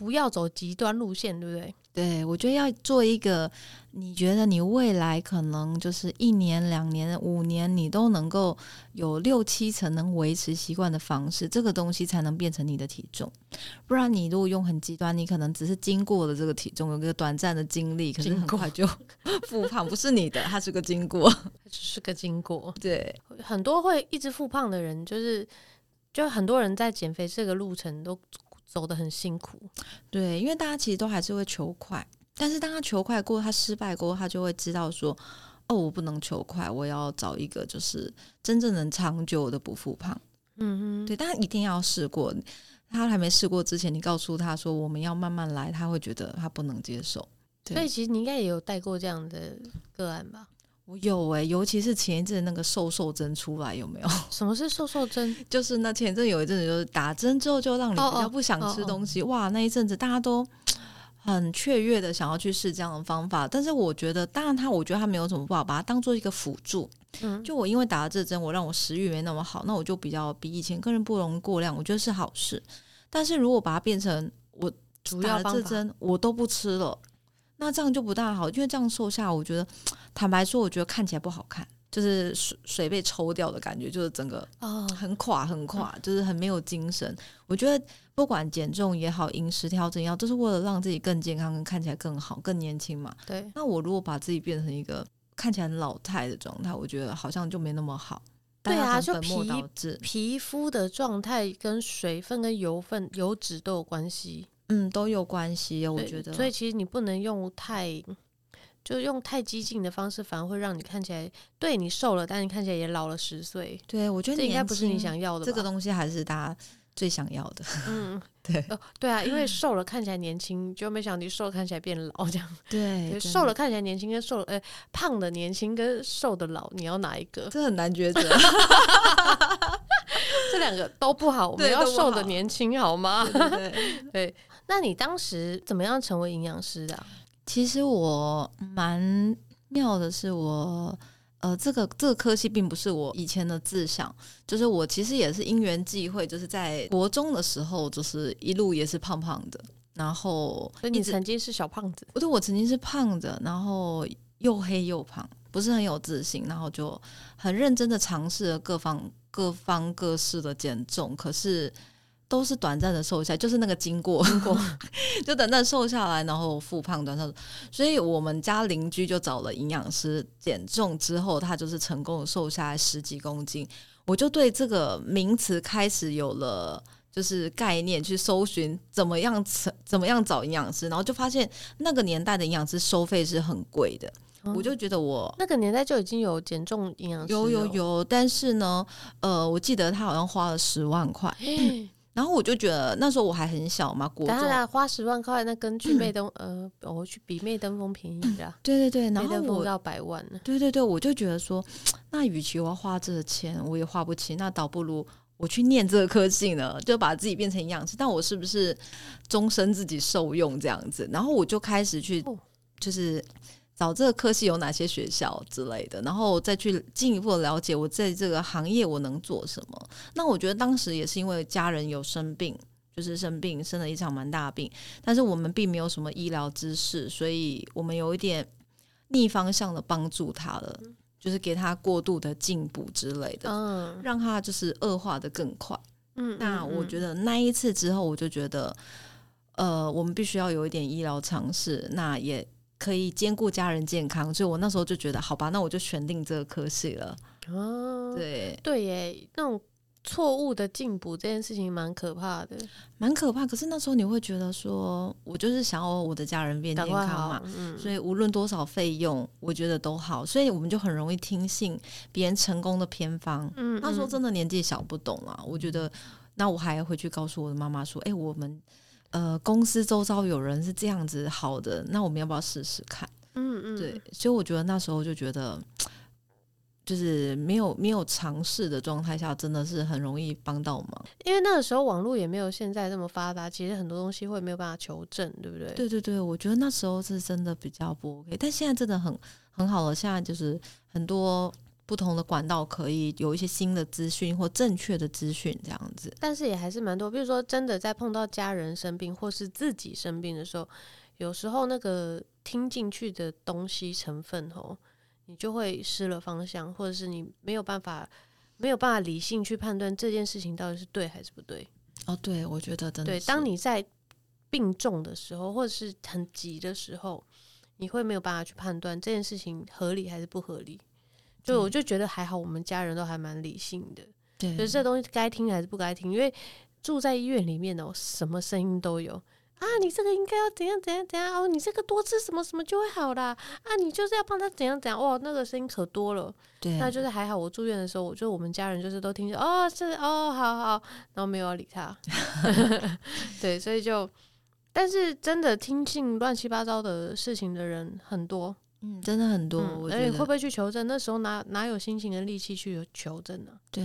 Speaker 3: 不要走极端路线，对不对？
Speaker 2: 对，我觉得要做一个，你觉得你未来可能就是一年、两年、五年，你都能够有六七成能维持习惯的方式，这个东西才能变成你的体重。不然你如果用很极端，你可能只是经过了这个体重，有个短暂的经历，可是很快就复胖，不是你的，它是个经过，它
Speaker 3: 只是个经过。
Speaker 2: 对，
Speaker 3: 很多会一直复胖的人，就是就很多人在减肥这个路程都。走得很辛苦，
Speaker 2: 对，因为大家其实都还是会求快，但是当他求快过，他失败过，他就会知道说，哦，我不能求快，我要找一个就是真正能长久的不复胖。嗯哼，对，但他一定要试过，他还没试过之前，你告诉他说我们要慢慢来，他会觉得他不能接受。对，
Speaker 3: 所以其实你应该也有带过这样的个案吧？
Speaker 2: 我有哎、欸，尤其是前一阵那个瘦瘦针出来，有没有？
Speaker 3: 什么是瘦瘦针？
Speaker 2: 就是那前一阵有一阵子，就是打针之后就让你比较不想吃东西。Oh, oh, oh, oh. 哇，那一阵子大家都很雀跃的想要去试这样的方法。但是我觉得，当然它，我觉得它没有什么不好，把它当做一个辅助。嗯，就我因为打了这针，我让我食欲没那么好，那我就比较比以前更不容易过量，我觉得是好事。但是如果把它变成我主要这针我都不吃了。那这样就不大好，因为这样瘦下，我觉得坦白说，我觉得看起来不好看，就是水水被抽掉的感觉，就是整个很垮很垮，就是很没有精神。我觉得不管减重也好，饮食调整也好，都是为了让自己更健康，跟看起来更好，更年轻嘛。
Speaker 3: 对。
Speaker 2: 那我如果把自己变成一个看起来很老态的状态，我觉得好像就没那么好。
Speaker 3: 对啊，就皮皮肤的状态跟水分跟油分、油脂都有关系。
Speaker 2: 嗯，都有关系，我觉得。
Speaker 3: 所以其实你不能用太，就用太激进的方式，反而会让你看起来，对你瘦了，但你看起来也老了十岁。
Speaker 2: 对，我觉得这应该不是你想要的。这个东西还是大家最想要的。嗯，对。哦，
Speaker 3: 对啊，因为 瘦了看起来年轻，就没想到你瘦了看起来变老这样。
Speaker 2: 对，
Speaker 3: 瘦了看起来年轻跟瘦了，呃，胖的年轻跟瘦的老，你要哪一个？
Speaker 2: 这很难抉择。
Speaker 3: 这两个都不好，我们要瘦的年轻好吗？对，对，对，对。那你当时怎么样成为营养师的啊？
Speaker 2: 其实我蛮妙的是我，呃，这个这个科系并不是我以前的志向，就是我其实也是因缘际会，就是在国中的时候，就是一路也是胖胖的，然
Speaker 3: 后你曾经是小胖子？
Speaker 2: 不对，我曾经是胖的，然后又黑又胖，不是很有自信，然后就很认真的尝试了各方各方各式的减重，可是。都是短暂的瘦下来，就是那个经过，经过 就短暂瘦下来，然后复胖短暂。所以我们家邻居就找了营养师减重之后，他就是成功的瘦下来十几公斤。我就对这个名词开始有了就是概念，去搜寻怎么样怎怎么样找营养师，然后就发现那个年代的营养师收费是很贵的。嗯、我就觉得我
Speaker 3: 那个年代就已经有减重营养师，
Speaker 2: 有有有，但是呢，呃，我记得他好像花了十万块。然后我就觉得那时候我还很小嘛，国中
Speaker 3: 花十万块，那跟去媚登、嗯、呃，我去比媚登峰便宜的。
Speaker 2: 对对对，然后我
Speaker 3: 要百万呢。
Speaker 2: 对对对，我就觉得说，那与其我要花这个钱，我也花不起，那倒不如我去念这个科系呢，就把自己变成营养师。但我是不是终身自己受用这样子？然后我就开始去，就是。找这个科系有哪些学校之类的，然后再去进一步的了解我在这个行业我能做什么。那我觉得当时也是因为家人有生病，就是生病生了一场蛮大病，但是我们并没有什么医疗知识，所以我们有一点逆方向的帮助他了，就是给他过度的进补之类的，嗯，让他就是恶化的更快。嗯，那我觉得那一次之后，我就觉得，呃，我们必须要有一点医疗常识，那也。可以兼顾家人健康，所以我那时候就觉得，好吧，那我就选定这个科系了。哦，对
Speaker 3: 对耶，那种错误的进补这件事情蛮可怕的，
Speaker 2: 蛮可怕。可是那时候你会觉得说，我就是想要我的家人变健康嘛，嗯，所以无论多少费用，我觉得都好。所以我们就很容易听信别人成功的偏方。嗯，那时候真的年纪小不懂啊，我觉得，那我还回去告诉我的妈妈说，哎，我们。呃，公司周遭有人是这样子好的，那我们要不要试试看？嗯嗯，对，所以我觉得那时候就觉得，就是没有没有尝试的状态下，真的是很容易帮到忙。
Speaker 3: 因为那个时候网络也没有现在这么发达，其实很多东西会没有办法求证，对不对？
Speaker 2: 对对对，我觉得那时候是真的比较不 OK，但现在真的很很好了。现在就是很多。不同的管道可以有一些新的资讯或正确的资讯这样子，
Speaker 3: 但是也还是蛮多。比如说，真的在碰到家人生病或是自己生病的时候，有时候那个听进去的东西成分哦，你就会失了方向，或者是你没有办法没有办法理性去判断这件事情到底是对还是不对。
Speaker 2: 哦，对，我觉得真的
Speaker 3: 对。当你在病重的时候，或者是很急的时候，你会没有办法去判断这件事情合理还是不合理。就我就觉得还好，我们家人都还蛮理性的，对，就是这东西该听还是不该听，因为住在医院里面哦，什么声音都有啊。你这个应该要怎样怎样怎样哦，你这个多吃什么什么就会好啦啊，你就是要帮他怎样怎样哦，那个声音可多了。对，那就是还好，我住院的时候，我就我们家人就是都听着哦，是哦，好好，然后没有要理他。对，所以就，但是真的听信乱七八糟的事情的人很多。
Speaker 2: 嗯，真的很多。嗯、我觉得
Speaker 3: 会不会去求证？那时候哪哪有心情的力气去求证呢？
Speaker 2: 对，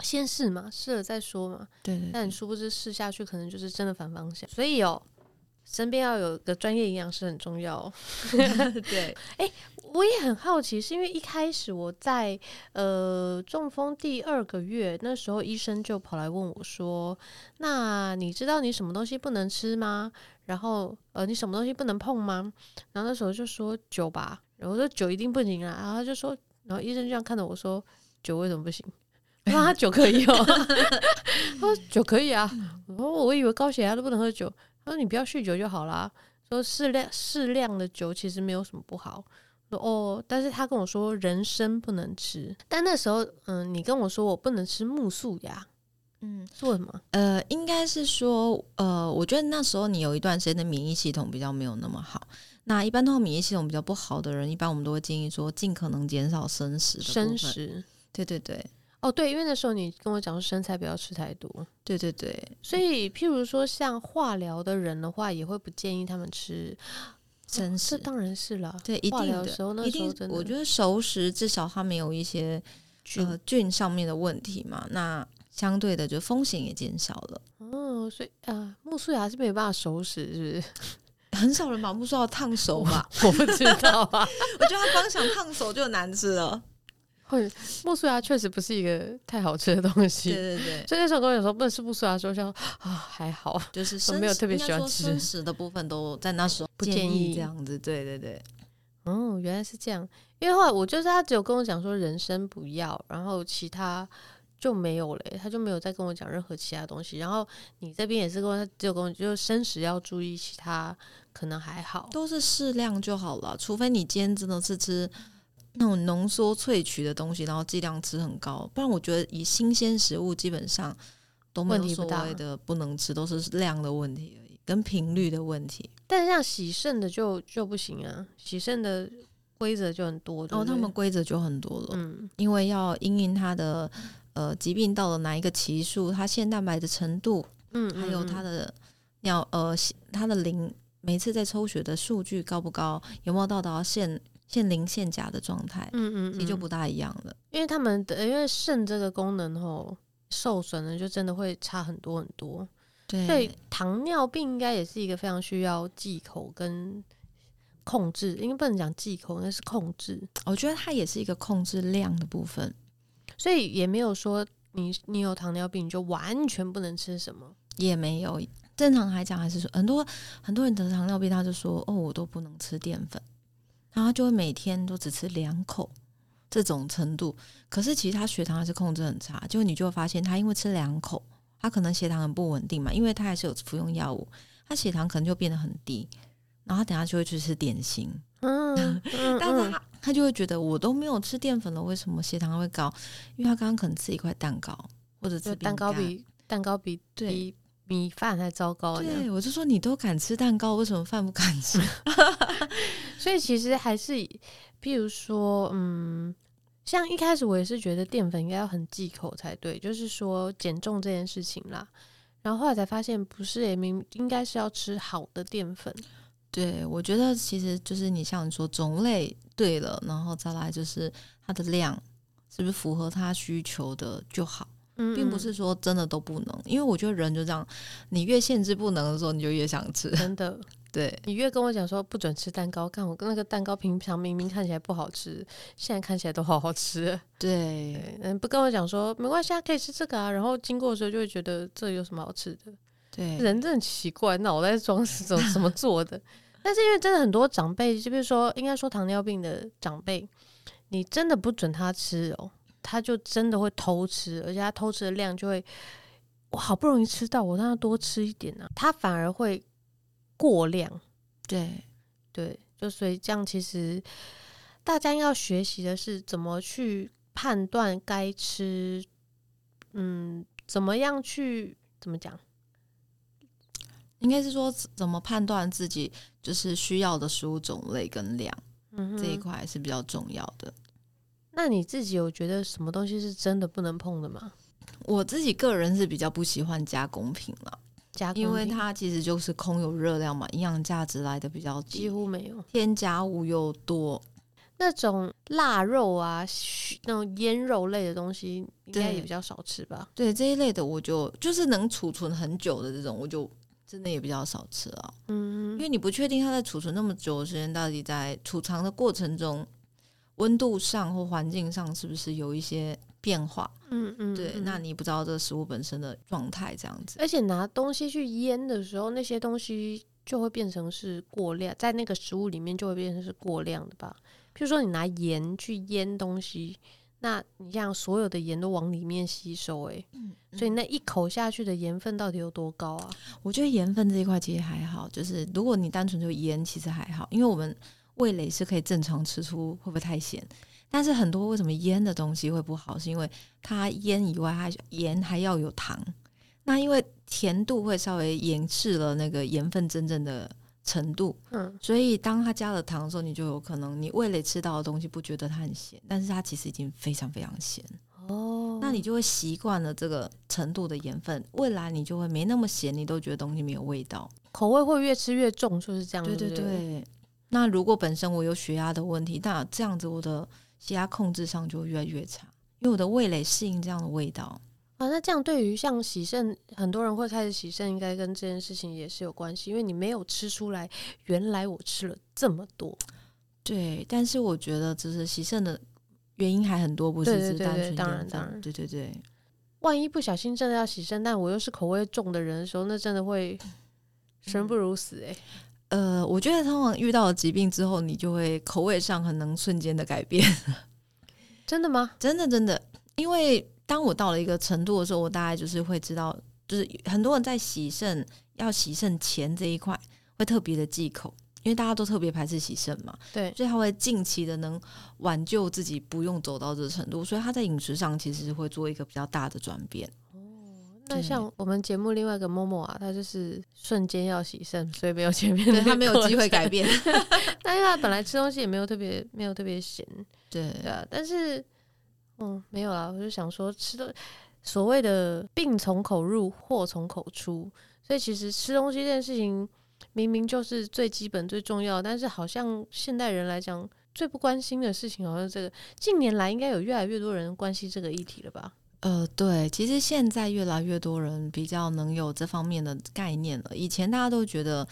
Speaker 3: 先试嘛，试了再说嘛。
Speaker 2: 对，对，对，
Speaker 3: 但你殊不知试下去，可能就是真的反方向。所以哦，身边要有个专业营养师很重要、哦。
Speaker 2: 对，
Speaker 3: 哎、欸，我也很好奇，是因为一开始我在呃中风第二个月，那时候医生就跑来问我说：“那你知道你什么东西不能吃吗？”然后，呃，你什么东西不能碰吗？然后那时候就说酒吧，然后我说酒一定不行啊。然后他就说，然后医生就这样看着我说，酒为什么不行？他说他酒可以哦。他说酒可以啊。我说我以为高血压都不能喝酒。他说你不要酗酒就好啦。说适量适量的酒其实没有什么不好。说哦，但是他跟我说人参不能吃。但那时候，嗯，你跟我说我不能吃苜蓿芽。嗯，做什么？
Speaker 2: 呃，应该是说，呃，我觉得那时候你有一段时间的免疫系统比较没有那么好。那一般都免疫系统比较不好的人，一般我们都会建议说，尽可能减少生食。
Speaker 3: 生食，
Speaker 2: 对对对。
Speaker 3: 哦，对，因为那时候你跟我讲说生菜不要吃太多。
Speaker 2: 对对对。
Speaker 3: 所以，譬如说像化疗的人的话，也会不建议他们吃生食。哦，这当然是了。
Speaker 2: 对，一定的。时候那时候真的，我觉得熟食至少它没有一些呃菌上面的问题嘛。那相对的，就风险也减少了。
Speaker 3: 哦，所以啊，木梳牙是没有办法熟食，是不是？
Speaker 2: 很少人把苜蓿要烫熟吧？
Speaker 3: 我不知道啊。
Speaker 2: 我觉得他光想烫熟就难吃了。
Speaker 3: 会，木梳牙确实不是一个太好吃的东西。
Speaker 2: 对对对。
Speaker 3: 所以那时候跟我讲说不能吃苜蓿芽的时候，想啊还好，
Speaker 2: 就是
Speaker 3: 我没有特别喜欢吃
Speaker 2: 生食的部分，都在那时候不建议这样子。对对对。
Speaker 3: 哦，原来是这样。因为后来我就是他只有跟我讲说人参不要，然后其他。就没有了，他就没有再跟我讲任何其他东西。然后你这边也是跟我，只有跟我就生食要注意，其他可能还好，
Speaker 2: 都是适量就好了。除非你今天真的是吃那种浓缩萃取的东西，然后剂量吃很高，不然我觉得以新鲜食物基本上都没有所谓的不能吃，都是量的问题而已，跟频率的问题。
Speaker 3: 但是像洗肾的就就不行啊，洗肾的规则就很多，对对，
Speaker 2: 哦，他们规则就很多了，嗯，因为要因应它的。呃，疾病到了哪一个期数，它腺蛋白的程度，嗯，还有它的尿，呃，它的磷，每次在抽血的数据高不高，有没有到达腺腺磷腺钾的状态，嗯，嗯嗯，其实就不大一样了。
Speaker 3: 因为他们的，因为肾这个功能吼受损了，就真的会差很多很多。对，所以糖尿病应该也是一个非常需要忌口跟控制，因为不能讲忌口，那是控制。
Speaker 2: 我觉得它也是一个控制量的部分。
Speaker 3: 所以也没有说你你有糖尿病你就完全不能吃什么，
Speaker 2: 也没有。正常来讲还是说很多很多人得糖尿病，他就说哦，我都不能吃淀粉，然后就会每天都只吃两口这种程度。可是其实他血糖还是控制很差，就你就会发现他因为吃两口，他可能血糖很不稳定嘛，因为他还是有服用药物，他血糖可能就变得很低，然后他等下就会去吃点心。嗯，嗯嗯但是他。他就会觉得我都没有吃淀粉了，为什么血糖会高？因为他刚刚可能吃一块蛋糕，或者吃
Speaker 3: 蛋糕比蛋糕比对比米饭还糟糕。
Speaker 2: 对，我就说你都敢吃蛋糕，为什么饭不敢吃？
Speaker 3: 所以其实还是，譬如说，嗯，像一开始我也是觉得淀粉应该要很忌口才对，就是说减重这件事情啦。然后后来才发现不是，也明应该是要吃好的淀粉。
Speaker 2: 对，我觉得其实就是你像你说种类对了，然后再来就是它的量是不是符合他需求的就好，嗯嗯，并不是说真的都不能，因为我觉得人就这样，你越限制不能的时候，你就越想吃。
Speaker 3: 真的，
Speaker 2: 对，
Speaker 3: 你越跟我讲说不准吃蛋糕，看我跟那个蛋糕平常明明看起来不好吃，现在看起来都好好吃。
Speaker 2: 对，
Speaker 3: 嗯，不跟我讲说没关系啊，可以吃这个啊，然后经过的时候就会觉得这有什么好吃的。
Speaker 2: 对，
Speaker 3: 人真的奇怪，脑袋装是怎怎么做的？但是因为真的很多长辈，就比如说应该说糖尿病的长辈，你真的不准他吃哦，他就真的会偷吃，而且他偷吃的量就会，我好不容易吃到，我让他多吃一点呢、啊，他反而会过量。
Speaker 2: 对
Speaker 3: 对，就所以这样，其实大家要学习的是怎么去判断该吃，嗯，怎么样去怎么讲？
Speaker 2: 应该是说怎么判断自己就是需要的食物种类跟量，嗯，这一块是比较重要的。
Speaker 3: 那你自己有觉得什么东西是真的不能碰的吗？
Speaker 2: 我自己个人是比较不喜欢加工品了，
Speaker 3: 加工，
Speaker 2: 因为它其实就是空有热量嘛，营养价值来的比较低，
Speaker 3: 几乎没有，
Speaker 2: 添加物又多。
Speaker 3: 那种腊肉啊，那种腌肉类的东西，应该也比较少吃吧？
Speaker 2: 对，对这一类的，我就就是能储存很久的这种，我就真的也比较少吃啊。嗯，因为你不确定它在储存那么久的时间，到底在储藏的过程中，温度上或环境上是不是有一些变化？嗯嗯，对，那你不知道这个食物本身的状态这样子。
Speaker 3: 而且拿东西去腌的时候，那些东西就会变成是过量，在那个食物里面就会变成是过量的吧？譬如说，你拿盐去腌东西，那你像所有的盐都往里面吸收，欸，诶、嗯，所以那一口下去的盐分到底有多高啊？
Speaker 2: 我觉得盐分这一块其实还好，就是如果你单纯就盐，其实还好，因为我们味蕾是可以正常吃出会不会太咸。但是很多为什么腌的东西会不好，是因为它腌以外，它盐还要有糖，那因为甜度会稍微掩饰了那个盐分真正的。程度，嗯，所以当它加了糖的时候，你就有可能你味蕾吃到的东西不觉得它很咸，但是它其实已经非常非常咸哦。那你就会习惯了这个程度的盐分，未来你就会没那么咸，你都觉得东西没有味道，
Speaker 3: 口味会越吃越重，就是这样。对对对。
Speaker 2: 对那如果本身我有血压的问题，那这样子我的血压控制上就会越来越差，因为我的味蕾适应这样的味道。
Speaker 3: 啊，那这样对于像洗肾，很多人会开始洗肾，应该跟这件事情也是有关系，因为你没有吃出来，原来我吃了这么多。
Speaker 2: 对，但是我觉得就是洗肾的原因还很多，不是只单纯
Speaker 3: 当然当然，
Speaker 2: 对对对。
Speaker 3: 万一不小心真的要洗肾，但我又是口味重的人的时候，那真的会生不如死哎、欸。
Speaker 2: 呃，我觉得通常遇到了疾病之后，你就会口味上很能瞬间的改变。
Speaker 3: 真的吗？
Speaker 2: 真的真的，因为。当我到了一个程度的时候，我大概就是会知道，就是很多人在洗肾要洗肾前这一块会特别的忌口，因为大家都特别排斥洗肾嘛。
Speaker 3: 对，
Speaker 2: 所以他会近期的能挽救自己，不用走到这程度，所以他在饮食上其实会做一个比较大的转变。
Speaker 3: 哦，那像我们节目另外一个 Momo 啊，他就是瞬间要洗肾，所以没有前面的，
Speaker 2: 他没有机会改变。
Speaker 3: 但是他本来吃东西也没有特别没有特别咸，
Speaker 2: 对
Speaker 3: 对啊，但是。嗯，没有啦，我就想说，吃的所谓的病从口入，祸从口出，所以其实吃东西这件事情明明就是最基本最重要，但是好像现代人来讲最不关心的事情，好像这个近年来应该有越来越多人关心这个议题了吧？
Speaker 2: 呃，对，其实现在越来越多人比较能有这方面的概念了。以前大家都觉得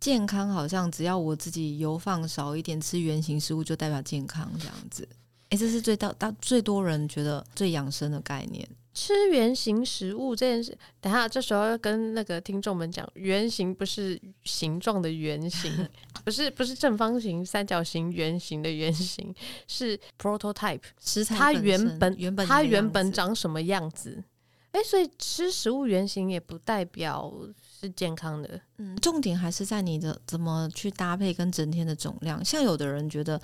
Speaker 2: 健康好像只要我自己油放少一点，吃原形食物就代表健康这样子。欸、这是最大大最多人觉得最养生的概念。
Speaker 3: 吃原形食物这件事，等下这时候要跟那个听众们讲，圆形不是形状的圆形，不是不是正方形、三角形、圆形的圆形，是 prototype，
Speaker 2: 食材
Speaker 3: 它原本
Speaker 2: 原本
Speaker 3: 它原本长什么样子？哎、欸，所以吃食物原型也不代表是健康的。
Speaker 2: 嗯，重点还是在你的怎么去搭配跟整天的总量。像有的人觉得，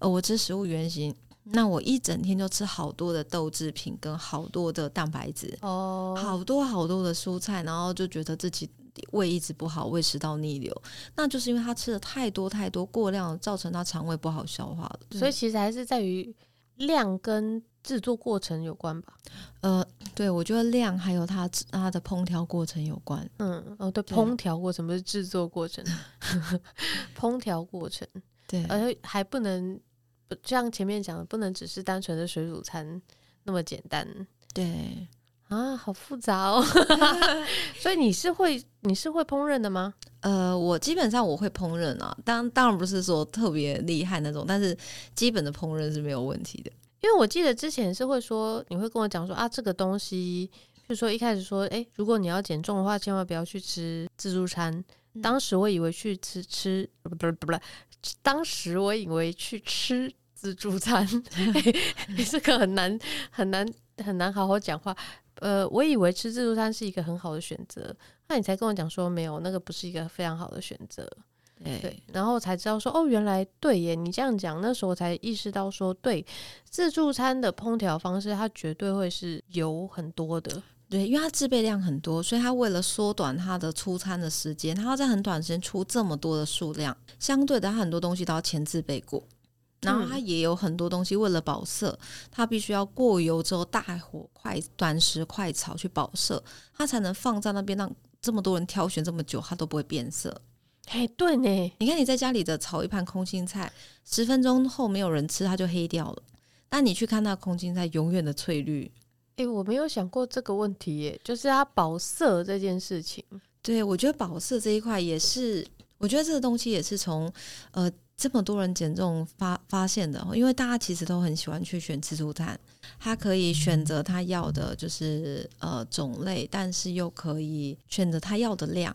Speaker 2: 呃，我吃食物原型。那我一整天就吃好多的豆制品跟好多的蛋白质哦，好多好多的蔬菜，然后就觉得自己胃一直不好，胃食道逆流，那就是因为他吃的太多太多过量，造成他肠胃不好消化了。
Speaker 3: 所以其实还是在于量跟制作过程有关吧？
Speaker 2: 呃，对，我觉得量还有它它的烹调过程有关。
Speaker 3: 嗯，哦，对，烹调过程不是制作过程，烹调过程对，而且还不能。就像前面讲的，不能只是单纯的水煮餐那么简单。
Speaker 2: 对
Speaker 3: 啊，好复杂哦。所以你是会你是会烹饪的吗？
Speaker 2: 呃，我基本上我会烹饪啊，当当然不是说特别厉害那种，但是基本的烹饪是没有问题的。
Speaker 3: 因为我记得之前是会说，你会跟我讲说啊，这个东西，就说一开始说，哎，如果你要减重的话，千万不要去吃自助餐。嗯、当时我以为去吃吃不不不不，当时我以为去吃。自助餐，你这个很难很难很难好好讲话。呃，我以为吃自助餐是一个很好的选择，那你才跟我讲说没有，那个不是一个非常好的选择。对，然后才知道说哦，原来对耶，你这样讲，那时候我才意识到说，对，自助餐的烹调方式，它绝对会是油很多的。
Speaker 2: 对，因为它制备量很多，所以它为了缩短它的出餐的时间，它要在很短时间出这么多的数量，相对的，它很多东西都要前制备过。然后它也有很多东西，为了保色，它必须要过油之后大火快短时快炒去保色，它才能放在那边让这么多人挑选这么久，它都不会变色。
Speaker 3: 哎，对呢，
Speaker 2: 你看你在家里的炒一盘空心菜，十分钟后没有人吃，它就黑掉了。但你去看那空心菜，永远的翠绿。
Speaker 3: 哎，我没有想过这个问题耶，就是它保色这件事情。
Speaker 2: 对，我觉得保色这一块也是，我觉得这个东西也是从呃这么多人减重发发现的，因为大家其实都很喜欢去选自助餐，他可以选择他要的就是呃种类，但是又可以选择他要的量，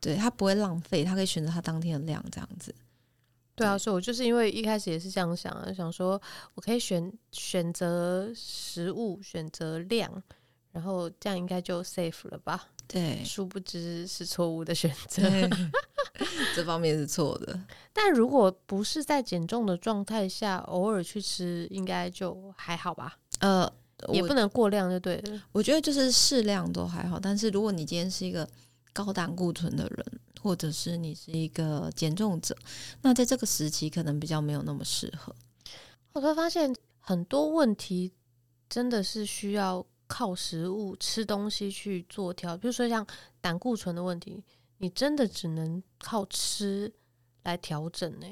Speaker 2: 对，他不会浪费，他可以选择他当天的量这样子。
Speaker 3: 对啊，所以我就是因为一开始也是这样想啊，想说我可以选选择食物，选择量，然后这样应该就 safe 了吧。
Speaker 2: 对，
Speaker 3: 殊不知是错误的选择，
Speaker 2: 这方面是错的。
Speaker 3: 但如果不是在减重的状态下，偶尔去吃，应该就还好吧？呃，也不能过量，就对了。
Speaker 2: 我觉得就是适量都还好。但是如果你今天是一个高胆固醇的人，或者是你是一个减重者，那在这个时期可能比较没有那么适合。
Speaker 3: 我会发现很多问题真的是需要。靠食物吃东西去做调，比如说像胆固醇的问题，你真的只能靠吃来调整呢？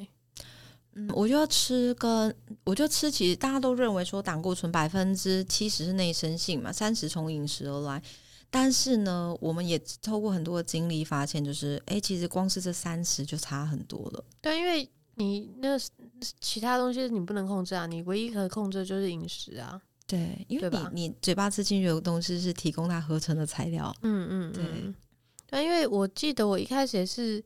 Speaker 2: 嗯，我觉得吃跟我觉得吃，其实大家都认为说胆固醇百分之七十是内生性嘛，三十从饮食而来。但是呢，我们也透过很多的经历发现，就是哎、欸，其实光是这三十就差很多了。
Speaker 3: 对，因为你那其他东西你不能控制啊，你唯一可以控制的就是饮食啊。
Speaker 2: 对，因为你你嘴巴吃进去的东西是提供它合成的材料。
Speaker 3: 嗯嗯，对。对，因为我记得我一开始也是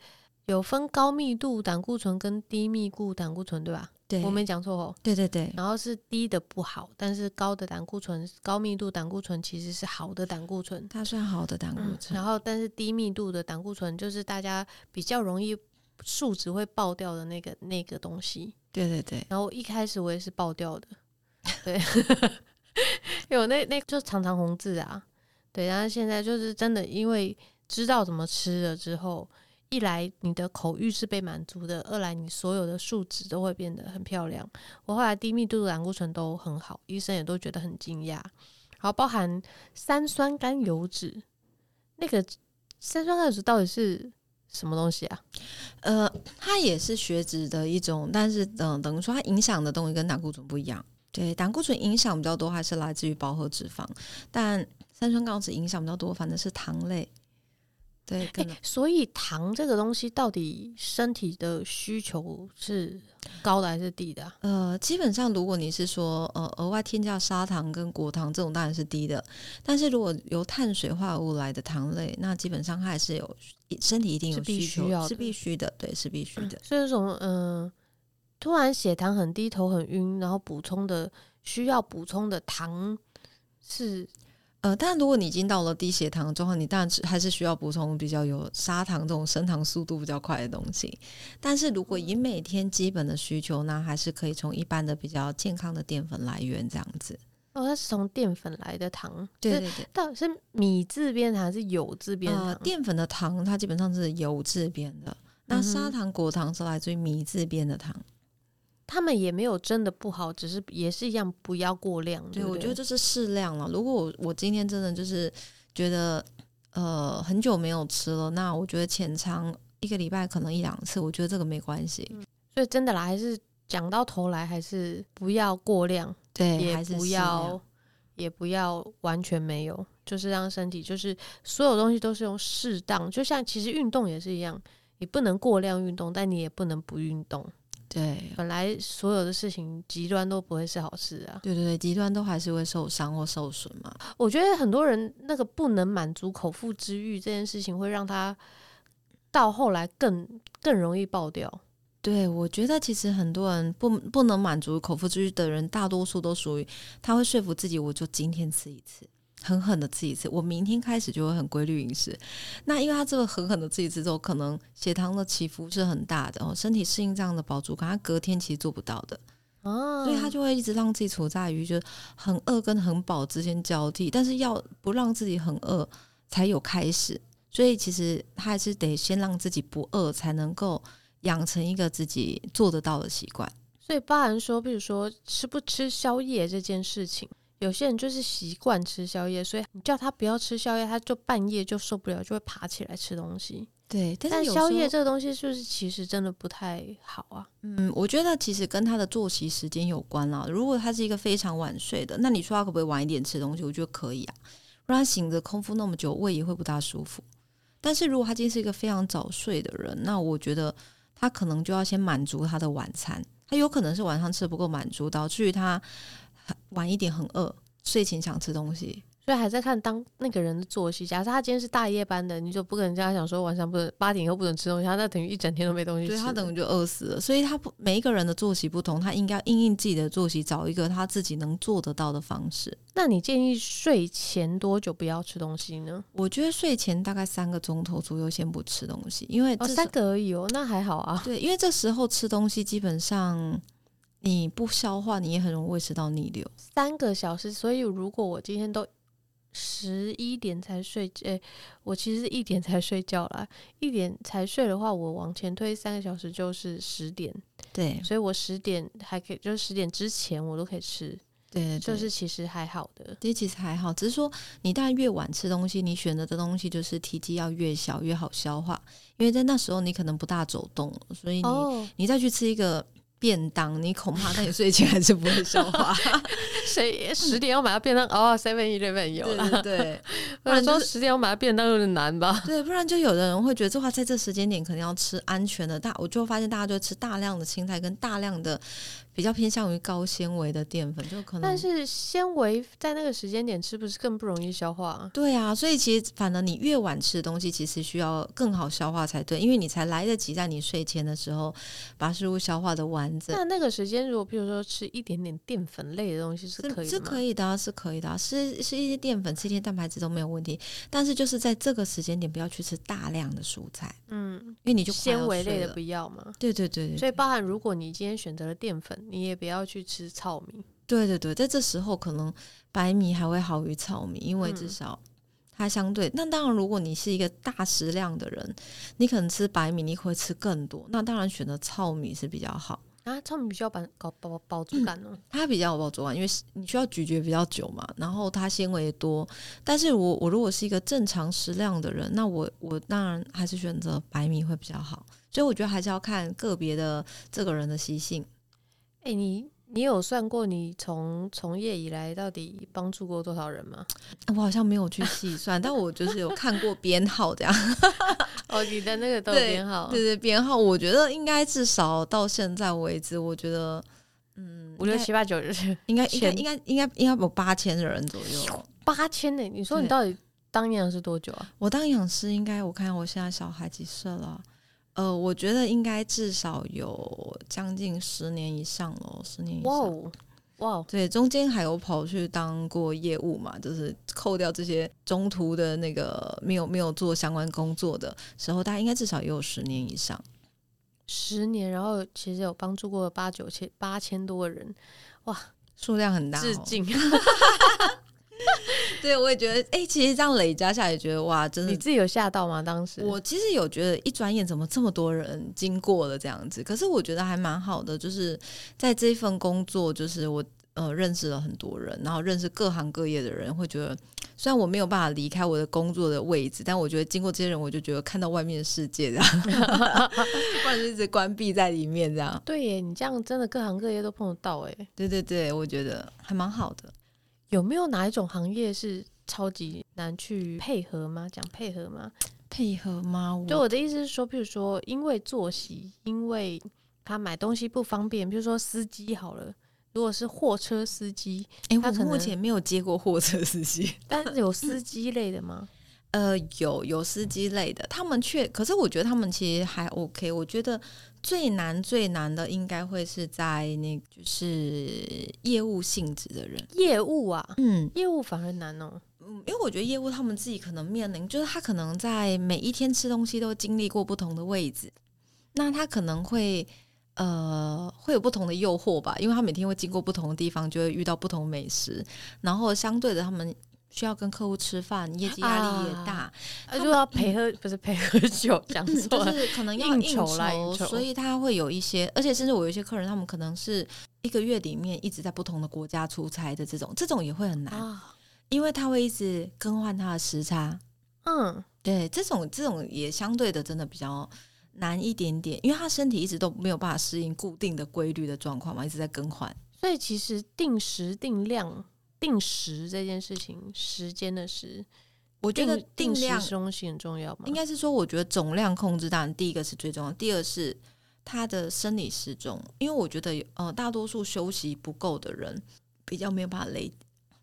Speaker 3: 有分高密度胆固醇跟低密度胆固醇，对吧？
Speaker 2: 对，
Speaker 3: 我没讲错哦。
Speaker 2: 对对对。
Speaker 3: 然后是低的不好，但是高的胆固醇、高密度胆固醇其实是好的胆固醇，
Speaker 2: 它算好的胆固醇。
Speaker 3: 嗯，然后，但是低密度的胆固醇就是大家比较容易数值会爆掉的那个那个东西。
Speaker 2: 对对对。
Speaker 3: 然后一开始我也是爆掉的。对。有那那就常常红字啊，对，然后现在就是真的，因为知道怎么吃了之后，一来你的口欲是被满足的，二来你所有的数值都会变得很漂亮。我后来低密度的胆固醇都很好，医生也都觉得很惊讶。好，包含三酸甘油脂，那个三酸甘油脂到底是什么东西啊？
Speaker 2: 呃，它也是血脂的一种，但是等、等于说它影响的东西跟胆固醇不一样。对，胆固醇影响比较多，还是来自于饱和脂肪，但三酸甘油酯影响比较多，反正是糖类。对，
Speaker 3: 欸，所以糖这个东西到底身体的需求是高的还是低的啊？
Speaker 2: 呃，基本上如果你是说呃额外添加砂糖跟果糖这种，当然是低的。但是如果由碳水化合物来的糖类，那基本上它还是有身体一定有需求，是必须要的，是必须的，对，是必须的。
Speaker 3: 所以这种嗯。呃突然血糖很低，头很晕，然后补充的需要补充的糖是
Speaker 2: 呃，但如果你已经到了低血糖的状况，你当然还是需要补充比较有砂糖这种升糖速度比较快的东西。但是如果以每天基本的需求，呢还是可以从一般的比较健康的淀粉来源这样子。
Speaker 3: 哦，它是从淀粉来的糖，
Speaker 2: 对对对，
Speaker 3: 到底是米字边还是油字边糖？
Speaker 2: 呃，淀粉的糖它基本上是油字边的，那砂糖、果糖是来自于米字边的糖。
Speaker 3: 他们也没有真的不好，只是也是一样，不要过量。对，
Speaker 2: 对，我觉得这是适量了。如果我我今天真的就是觉得呃很久没有吃了，那我觉得浅尝一个礼拜可能一两次，我觉得这个没关系。
Speaker 3: 嗯，所以真的啦，还是讲到头来，还是不要过量，
Speaker 2: 对，
Speaker 3: 也不要也不要完全没有，就是让身体就是所有东西都是用适当。就像其实运动也是一样，你不能过量运动，但你也不能不运动。
Speaker 2: 对，
Speaker 3: 本来所有的事情极端都不会是好事啊。
Speaker 2: 对对对，极端都还是会受伤或受损嘛。
Speaker 3: 我觉得很多人那个不能满足口腹之欲这件事情，会让他到后来更更容易爆掉。
Speaker 2: 对，我觉得其实很多人不不能满足口腹之欲的人，大多数都属于他会说服自己，我就今天吃一次。狠狠的吃一次，我明天开始就会很规律饮食。那因为他这个狠狠的吃一次之后，可能血糖的起伏是很大的哦，身体适应这样的饱足感，他隔天其实做不到的哦，所以他就会一直让自己处在于就很饿跟很饱之间交替，但是要不让自己很饿才有开始，所以其实他还是得先让自己不饿，才能够养成一个自己做得到的习惯。
Speaker 3: 所以包含说，比如说吃不吃宵夜这件事情。有些人就是习惯吃宵夜，所以你叫他不要吃宵夜，他就半夜就受不了，就会爬起来吃东西。
Speaker 2: 对，但
Speaker 3: 是宵夜这个东西是不是其实真的不太好啊？
Speaker 2: 嗯，我觉得其实跟他的作息时间有关啦。如果他是一个非常晚睡的，那你说他可不可以晚一点吃东西？我觉得可以啊，不然他醒着空腹那么久，胃也会不大舒服。但是如果他今天是一个非常早睡的人，那我觉得他可能就要先满足他的晚餐。他有可能是晚上吃的不够满足，导致于他晚一点很饿，睡前想吃东西。
Speaker 3: 所以还在看当那个人的作息。假设他今天是大夜班的，你就不可能叫他讲说晚上不能八点以后不能吃东西，他那等于一整天都没东西吃。
Speaker 2: 对，他等于就饿死了。所以他不每一个人的作息不同，他应该应应自己的作息，找一个他自己能做得到的方式。
Speaker 3: 那你建议睡前多久不要吃东西呢？
Speaker 2: 我觉得睡前大概三个钟头左右先不吃东西，因为
Speaker 3: 哦三个而已哦，那还好啊。
Speaker 2: 对，因为这时候吃东西基本上你不消化，你也很容易胃食道逆流。
Speaker 3: 三个小时，所以如果我今天都。十一点才睡，诶、欸，我其实是一点才睡觉啦。一点才睡的话，我往前推三个小时就是十点。
Speaker 2: 对，
Speaker 3: 所以我十点还可以，就是十点之前我都可以吃。
Speaker 2: 对，对，对，
Speaker 3: 就是其实还好的。
Speaker 2: 这，其实还好，只是说你当然越晚吃东西，你选择的东西就是体积要越小越好消化，因为在那时候你可能不大走动，所以你、哦、你再去吃一个。便当，你恐怕在你睡前还是不会消化。
Speaker 3: 谁十点要买到便当？哦，seven eleven 有了。
Speaker 2: 对，
Speaker 3: 不然说十点要买到便当有点难吧？
Speaker 2: 对，不然就有的人会觉得这话在这时间点可能要吃安全的大，我就发现大家就吃大量的青菜跟大量的。比较偏向于高纤维的淀粉，就可能。
Speaker 3: 但是纤维在那个时间点吃，不是更不容易消化啊？
Speaker 2: 对啊，所以其实反而你越晚吃的东西，其实需要更好消化才对，因为你才来得及在你睡前的时候把食物消化的完整。
Speaker 3: 那那个时间，如果譬如说吃一点点淀粉类的东西是可以的，
Speaker 2: 是可以的，是可以的，吃吃一些淀粉，吃一些蛋白质都没有问题。但是就是在这个时间点，不要去吃大量的蔬菜，
Speaker 3: 嗯，
Speaker 2: 因为你就
Speaker 3: 纤维类的不要嘛。
Speaker 2: 对对对对，
Speaker 3: 所以包含如果你今天选择了淀粉，你也不要去。吃糙米，
Speaker 2: 对对对，在这时候可能白米还会好于糙米，因为至少它相对。那、嗯、当然，如果你是一个大食量的人，你可能吃白米，你会吃更多。那当然选择糙米是比较好
Speaker 3: 啊。糙米比较饱饱饱饱足感哦、嗯，
Speaker 2: 它比较有饱足感，因为你需要咀嚼比较久嘛，然后它纤维多。但是我我如果是一个正常食量的人，那我我当然还是选择白米会比较好。所以我觉得还是要看个别的这个人的习性。
Speaker 3: 哎、欸，你。你有算过你从从业以来到底帮助过多少人吗？
Speaker 2: 我好像没有去细算，但我就是有看过编号这样。
Speaker 3: 哦，你的那个都有编号，
Speaker 2: 对对，对，编号，我觉得应该至少到现在为止，我觉得嗯，
Speaker 3: 五六七八九十，
Speaker 2: 应该应该应该应该应该有八千的人左右。
Speaker 3: 八千呢？你说你到底当营养师多久啊？
Speaker 2: 我当营养师应该，我看我现在小孩几岁了？呃，我觉得应该至少有将近十年以上了，十年以上。哇哦，哇，对，中间还有跑去当过业务嘛，就是扣掉这些中途的那个没有没有做相关工作的时候，大概应该至少也有十年以上。
Speaker 3: 十年，然后其实有帮助过八九千八千多个人，哇，
Speaker 2: 数量很大哦。
Speaker 3: 致敬。
Speaker 2: 对，我也觉得，哎、欸，其实这样累加下来，也觉得哇，真的。
Speaker 3: 你自己有吓到吗？当时
Speaker 2: 我其实有觉得，一转眼怎么这么多人经过了这样子？可是我觉得还蛮好的，就是在这份工作，就是我呃认识了很多人，然后认识各行各业的人，会觉得虽然我没有办法离开我的工作的位置，但我觉得经过这些人，我就觉得看到外面的世界这样，不然就一直关闭在里面这样。
Speaker 3: 对耶，你这样真的各行各业都碰得到哎。
Speaker 2: 对对对，我觉得还蛮好的。
Speaker 3: 有没有哪一种行业是超级难去配合吗？讲配合吗？
Speaker 2: 配合吗？
Speaker 3: 就我的意思是说，譬如说，因为作息，因为他买东西不方便，比如说司机好了，如果是货车司机，
Speaker 2: 哎、欸，我目前没有接过货车司机，
Speaker 3: 但是有司机类的吗？
Speaker 2: 呃，有有司机类的，他们却，可是我觉得他们其实还 OK。我觉得最难最难的应该会是在那，就是业务性质的人，
Speaker 3: 业务啊，
Speaker 2: 嗯，
Speaker 3: 业务反而难哦，
Speaker 2: 嗯，因为我觉得业务他们自己可能面临，就是他可能在每一天吃东西都经历过不同的位置，那他可能会呃会有不同的诱惑吧，因为他每天会经过不同的地方，就会遇到不同的美食，然后相对的他们。需要跟客户吃饭，业绩压力也大，
Speaker 3: 他就要陪喝，不是陪喝酒，讲错了，
Speaker 2: 就是可能要应酬，应酬，所以他会有一些，而且甚至我有一些客人，他们可能是一个月里面一直在不同的国家出差的这种，这种也会很难，哦、因为他会一直更换他的时差。嗯，对，这种这种也相对的真的比较难一点点，因为他身体一直都没有办法适应固定的规律的状况嘛，一直在更换。
Speaker 3: 所以其实定时定量定时这件事情，时间的时，
Speaker 2: 我觉得定量
Speaker 3: 东西很重要吗？
Speaker 2: 应该是说，我觉得总量控制当然第一个是最重要，第二是他的生理时钟，因为我觉得呃大多数休息不够的人比较没有办法理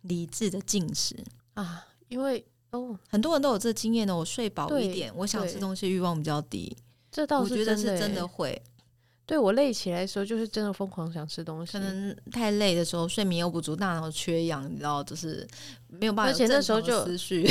Speaker 2: 理智的进食
Speaker 3: 啊，因为。哦，
Speaker 2: 很多人都有这经验的。我睡饱一点，我想吃东西欲望比较低。
Speaker 3: 这倒是
Speaker 2: 我觉得是真的会。
Speaker 3: 对，我累起来的时候，就是真的疯狂想吃东西。
Speaker 2: 可能太累的时候，睡眠又不足，大脑缺氧，你知道，就是没有办法。
Speaker 3: 而且那时候就，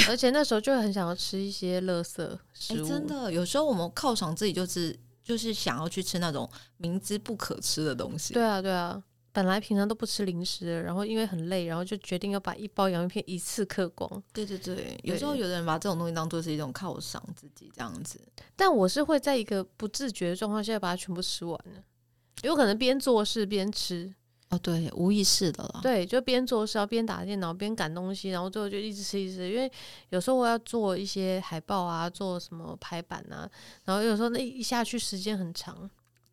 Speaker 3: 而且那时候就很想要吃一些垃圾 食物。
Speaker 2: 欸，真的，有时候我们犒赏自己，就是就是想要去吃那种明知不可吃的东西。
Speaker 3: 对啊，对啊。本来平常都不吃零食，然后因为很累，然后就决定要把一包洋芋片一次嗑光。
Speaker 2: 对对对，有时候有的人把这种东西当做是一种犒赏自己这样子。
Speaker 3: 但我是会在一个不自觉的状况下把它全部吃完的，有可能边做事边吃。
Speaker 2: 哦，对，无意识的了。
Speaker 3: 对，就边做事，然后边打电脑，边赶东西，然后最后就一直吃一直吃。因为有时候我要做一些海报啊，做什么排版啊，然后有时候那一下去时间很长。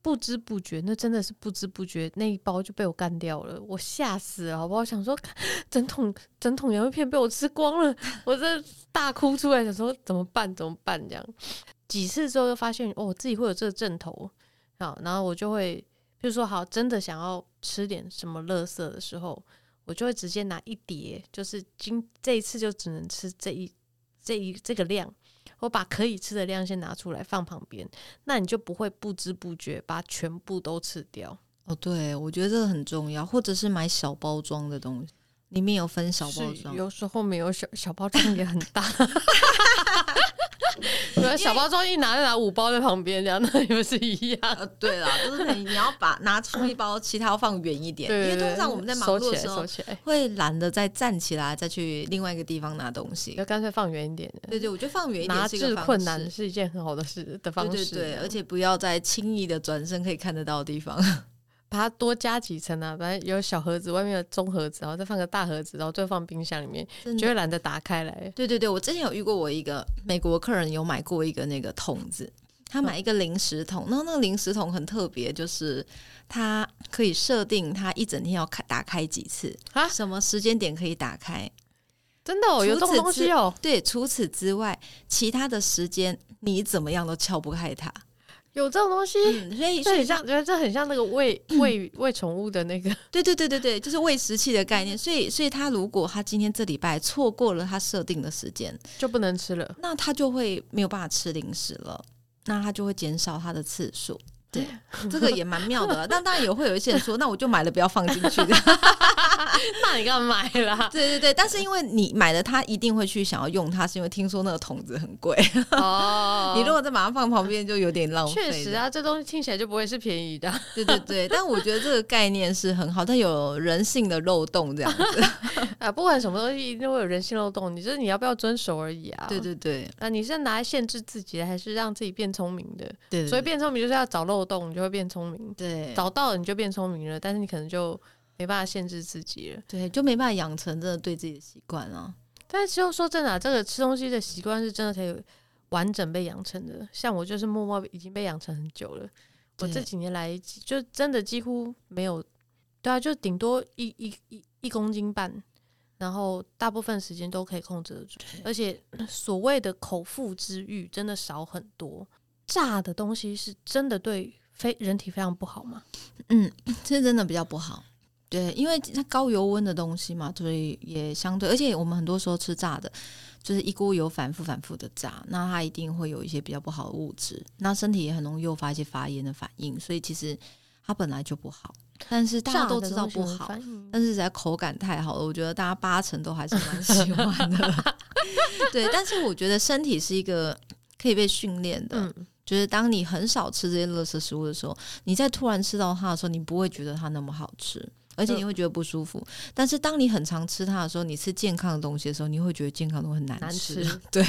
Speaker 3: 不知不觉，那真的是不知不觉，那一包就被我干掉了，我吓死了，好不好？想说 整桶整桶洋芋片被我吃光了，我这大哭出来，想说怎么办？怎么办？这样几次之后，就发现哦，我自己会有这个症头，好，然后我就会，比如说好，真的想要吃点什么垃圾的时候，我就会直接拿一碟，就是今这一次就只能吃这一这一这个量。我把可以吃的量先拿出来放旁边，那你就不会不知不觉把全部都吃掉。
Speaker 2: 哦，对，我觉得这个很重要，或者是买小包装的东西，里面有分小包装，
Speaker 3: 有时候没有小小包装也很大。小包装一拿就拿五包在旁边，这样那你们是一样。
Speaker 2: 呃，对啦，就是你你要把拿出一包，其他要放远一点，因为通常我们在忙碌的时候会懒得再站起来再去另外一个地方拿东西，
Speaker 3: 就干脆放远一点。
Speaker 2: 对对，我觉得放远一点
Speaker 3: 拿是困难是一件很好的事的方式，
Speaker 2: 对对对，而且不要再轻易的转身可以看得到的地方。
Speaker 3: 把它多加几层啊，反正有小盒子，外面有中盒子，然后再放个大盒子，然后最后放冰箱里面，就会懒得打开来。
Speaker 2: 对对对，我之前有遇过我一个美国客人，有买过一个那个桶子，他买一个零食桶，然后那个零食桶很特别，就是它可以设定它一整天要开打开几次啊，什么时间点可以打开？
Speaker 3: 真的哦，有这种东西哦。
Speaker 2: 对，除此之外，其他的时间你怎么样都撬不开它。
Speaker 3: 有这种东西，嗯、所以所以像觉得这很像那个喂 喂喂宠物的那个，
Speaker 2: 对对对对对，就是喂食器的概念。所以所以他如果他今天这礼拜错过了他设定的时间，
Speaker 3: 就不能吃了，
Speaker 2: 那他就会没有办法吃零食了，那他就会减少他的次数。对，这个也蛮妙的，但当然也会有一些人说，那我就买了不要放进去的，
Speaker 3: 那你干嘛买了？
Speaker 2: 对对对，但是因为你买了，他一定会去想要用它，是因为听说那个桶子很贵哦。你如果再把它放旁边，就有点浪费。
Speaker 3: 确实啊，这东西听起来就不会是便宜的。
Speaker 2: 对对对，但我觉得这个概念是很好，但有人性的漏洞这样子
Speaker 3: 啊。不管什么东西，一定会有人性漏洞，你就是你要不要遵守而已啊。
Speaker 2: 对对对，
Speaker 3: 那你是拿来限制自己的，还是让自己变聪明的？
Speaker 2: 对，
Speaker 3: 所以变聪明就是要找漏。动你就会变聪明，
Speaker 2: 对，
Speaker 3: 找到了你就变聪明了，但是你可能就没办法限制自己了，
Speaker 2: 对，就没办法养成真的对自己的习惯了。
Speaker 3: 但是就说真的啊，这个吃东西的习惯是真的可以完整被养成的。像我就是默默已经被养成很久了，我这几年来就真的几乎没有，对啊，就顶多一一一一公斤半，然后大部分时间都可以控制得住，而且所谓的口腹之欲真的少很多。炸的东西是真的对非人体非常不好吗？
Speaker 2: 嗯，是真的比较不好。对，因为它高油温的东西嘛，所以也相对，而且我们很多时候吃炸的，就是一锅油反复反复的炸，那它一定会有一些比较不好的物质，那身体也很容易诱发一些发炎的反应，所以其实它本来就不好。但是大家都知道不好，但是在口感太好了，我觉得大家八成都还是蛮喜欢的。对，但是我觉得身体是一个可以被训练的。嗯就是当你很少吃这些垃圾食物的时候，你再突然吃到它的时候，你不会觉得它那么好吃，而且你会觉得不舒服。嗯、但是当你很常吃它的时候，你吃健康的东西的时候，你会觉得健康的很难吃。难 吃对，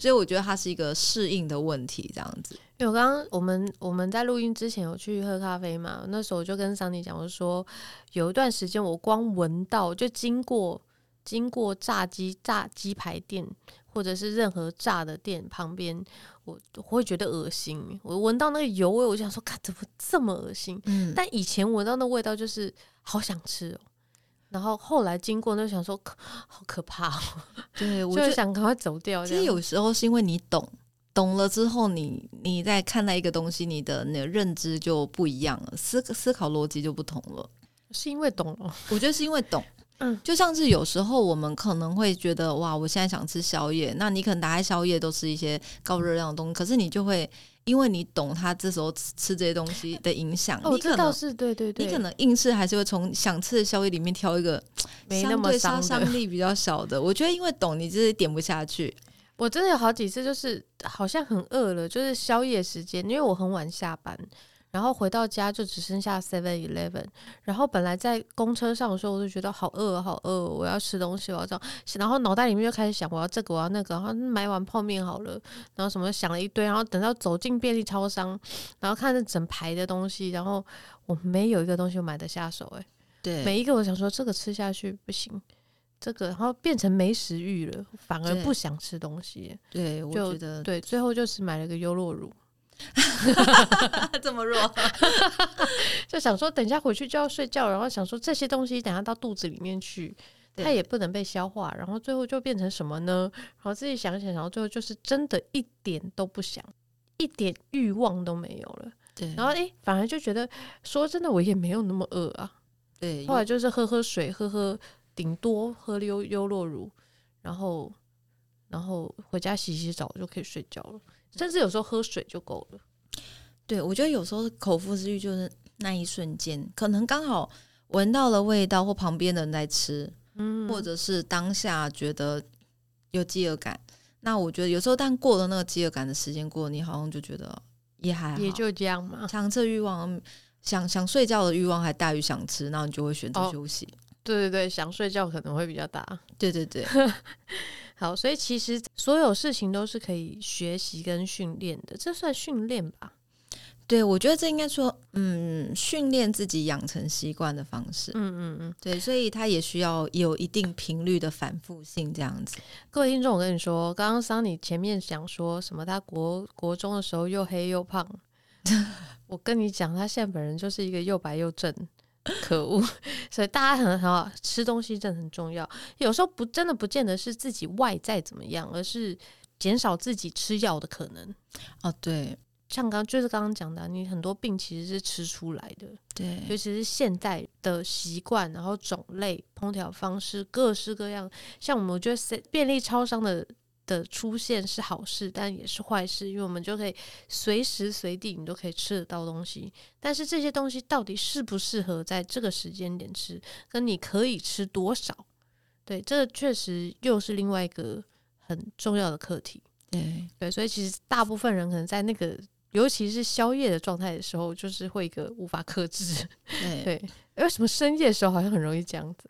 Speaker 2: 所以我觉得它是一个适应的问题，这样子。
Speaker 3: 因为我刚刚我们我们在录音之前有去喝咖啡嘛，那时候我就跟桑尼讲，我说有一段时间我光闻到就经过经过炸鸡炸鸡排店或者是任何炸的店旁边，我我会觉得恶心。我闻到那个油味，我就想说，看怎么这么恶心？嗯，但以前闻到那味道就是好想吃哦。然后后来经过，那想说好可怕哦。
Speaker 2: 对，我
Speaker 3: 就想赶快走掉。
Speaker 2: 其实有时候是因为你懂。懂了之后你，你你在看待一个东西，你的那个认知就不一样了，思思考逻辑就不同了。
Speaker 3: 是因为懂了？
Speaker 2: 我觉得是因为懂。嗯，就像是有时候我们可能会觉得，哇，我现在想吃宵夜，那你可能打开宵夜都是一些高热量的东西，可是你就会因为你懂他这时候吃这些东西的影响，
Speaker 3: 哦，这倒是对对对，
Speaker 2: 你可能硬是还是会从想吃的宵夜里面挑一个没那么杀伤力比较小的。我觉得因为懂，你就是点不下去。
Speaker 3: 我真的有好几次，就是好像很饿了，就是宵夜时间，因为我很晚下班，然后回到家就只剩下 Seven Eleven，然后本来在公车上的时候，我就觉得好饿，好饿，我要吃东西，我要这样，然后脑袋里面就开始想，我要这个，我要那个，然后买碗泡面好了，然后什么想了一堆，然后等到走进便利超商，然后看着整排的东西，然后我没有一个东西我买得下手，诶，
Speaker 2: 对，
Speaker 3: 每一个我想说这个吃下去不行。这个，然后变成没食欲了，反而不想吃东西。
Speaker 2: 对，
Speaker 3: 就
Speaker 2: 我觉得
Speaker 3: 对，最后就是买了个优酪乳，
Speaker 2: 这么弱，
Speaker 3: 就想说等一下回去就要睡觉，然后想说这些东西等下到肚子里面去，它也不能被消化，然后最后就变成什么呢？然后自己想想，然后最后就是真的一点都不想，一点欲望都没有了。
Speaker 2: 对，
Speaker 3: 然后诶，反而就觉得说真的，我也没有那么饿啊。
Speaker 2: 对，
Speaker 3: 后来就是喝喝水，喝喝。顶多喝优优酪乳，然后然后回家洗洗澡就可以睡觉了，甚至有时候喝水就够了。
Speaker 2: 对，我觉得有时候口腹之欲就是那一瞬间，可能刚好闻到了味道，或旁边的人在吃，嗯，或者是当下觉得有饥饿感。那我觉得有时候，但过了那个饥饿感的时间过，你好像就觉得也还好，
Speaker 3: 也就这样嘛。
Speaker 2: 强制欲望，想想睡觉的欲望还大于想吃，然后你就会选择休息。哦
Speaker 3: 对对对，想睡觉可能会比较大。
Speaker 2: 对对对，
Speaker 3: 好，所以其实所有事情都是可以学习跟训练的，这算训练吧？
Speaker 2: 对，我觉得这应该说，嗯，训练自己养成习惯的方式。
Speaker 3: 嗯嗯嗯，
Speaker 2: 对，所以它也需要有一定频率的反复性，这样子。
Speaker 3: 各位听众，我跟你说，刚刚桑尼前面讲说什么？他国国中的时候又黑又胖，我跟你讲，他现在本人就是一个又白又正。可恶！所以大家很很好，吃东西真的很重要。有时候不真的不见得是自己外在怎么样，而是减少自己吃药的可能。
Speaker 2: 哦，对，
Speaker 3: 像刚就是刚刚讲的，你很多病其实是吃出来的。
Speaker 2: 对，
Speaker 3: 尤其是现在的习惯，然后种类、烹调方式各式各样。像我们我觉得便利超商的。的出现是好事，但也是坏事，因为我们就可以随时随地你都可以吃得到东西。但是这些东西到底适不适合在这个时间点吃，跟你可以吃多少，对，这个确实又是另外一个很重要的课题。
Speaker 2: 对
Speaker 3: 对，所以其实大部分人可能在那个尤其是宵夜的状态的时候，就是会一个无法克制。
Speaker 2: 对
Speaker 3: 对，为什么深夜的时候好像很容易这样子，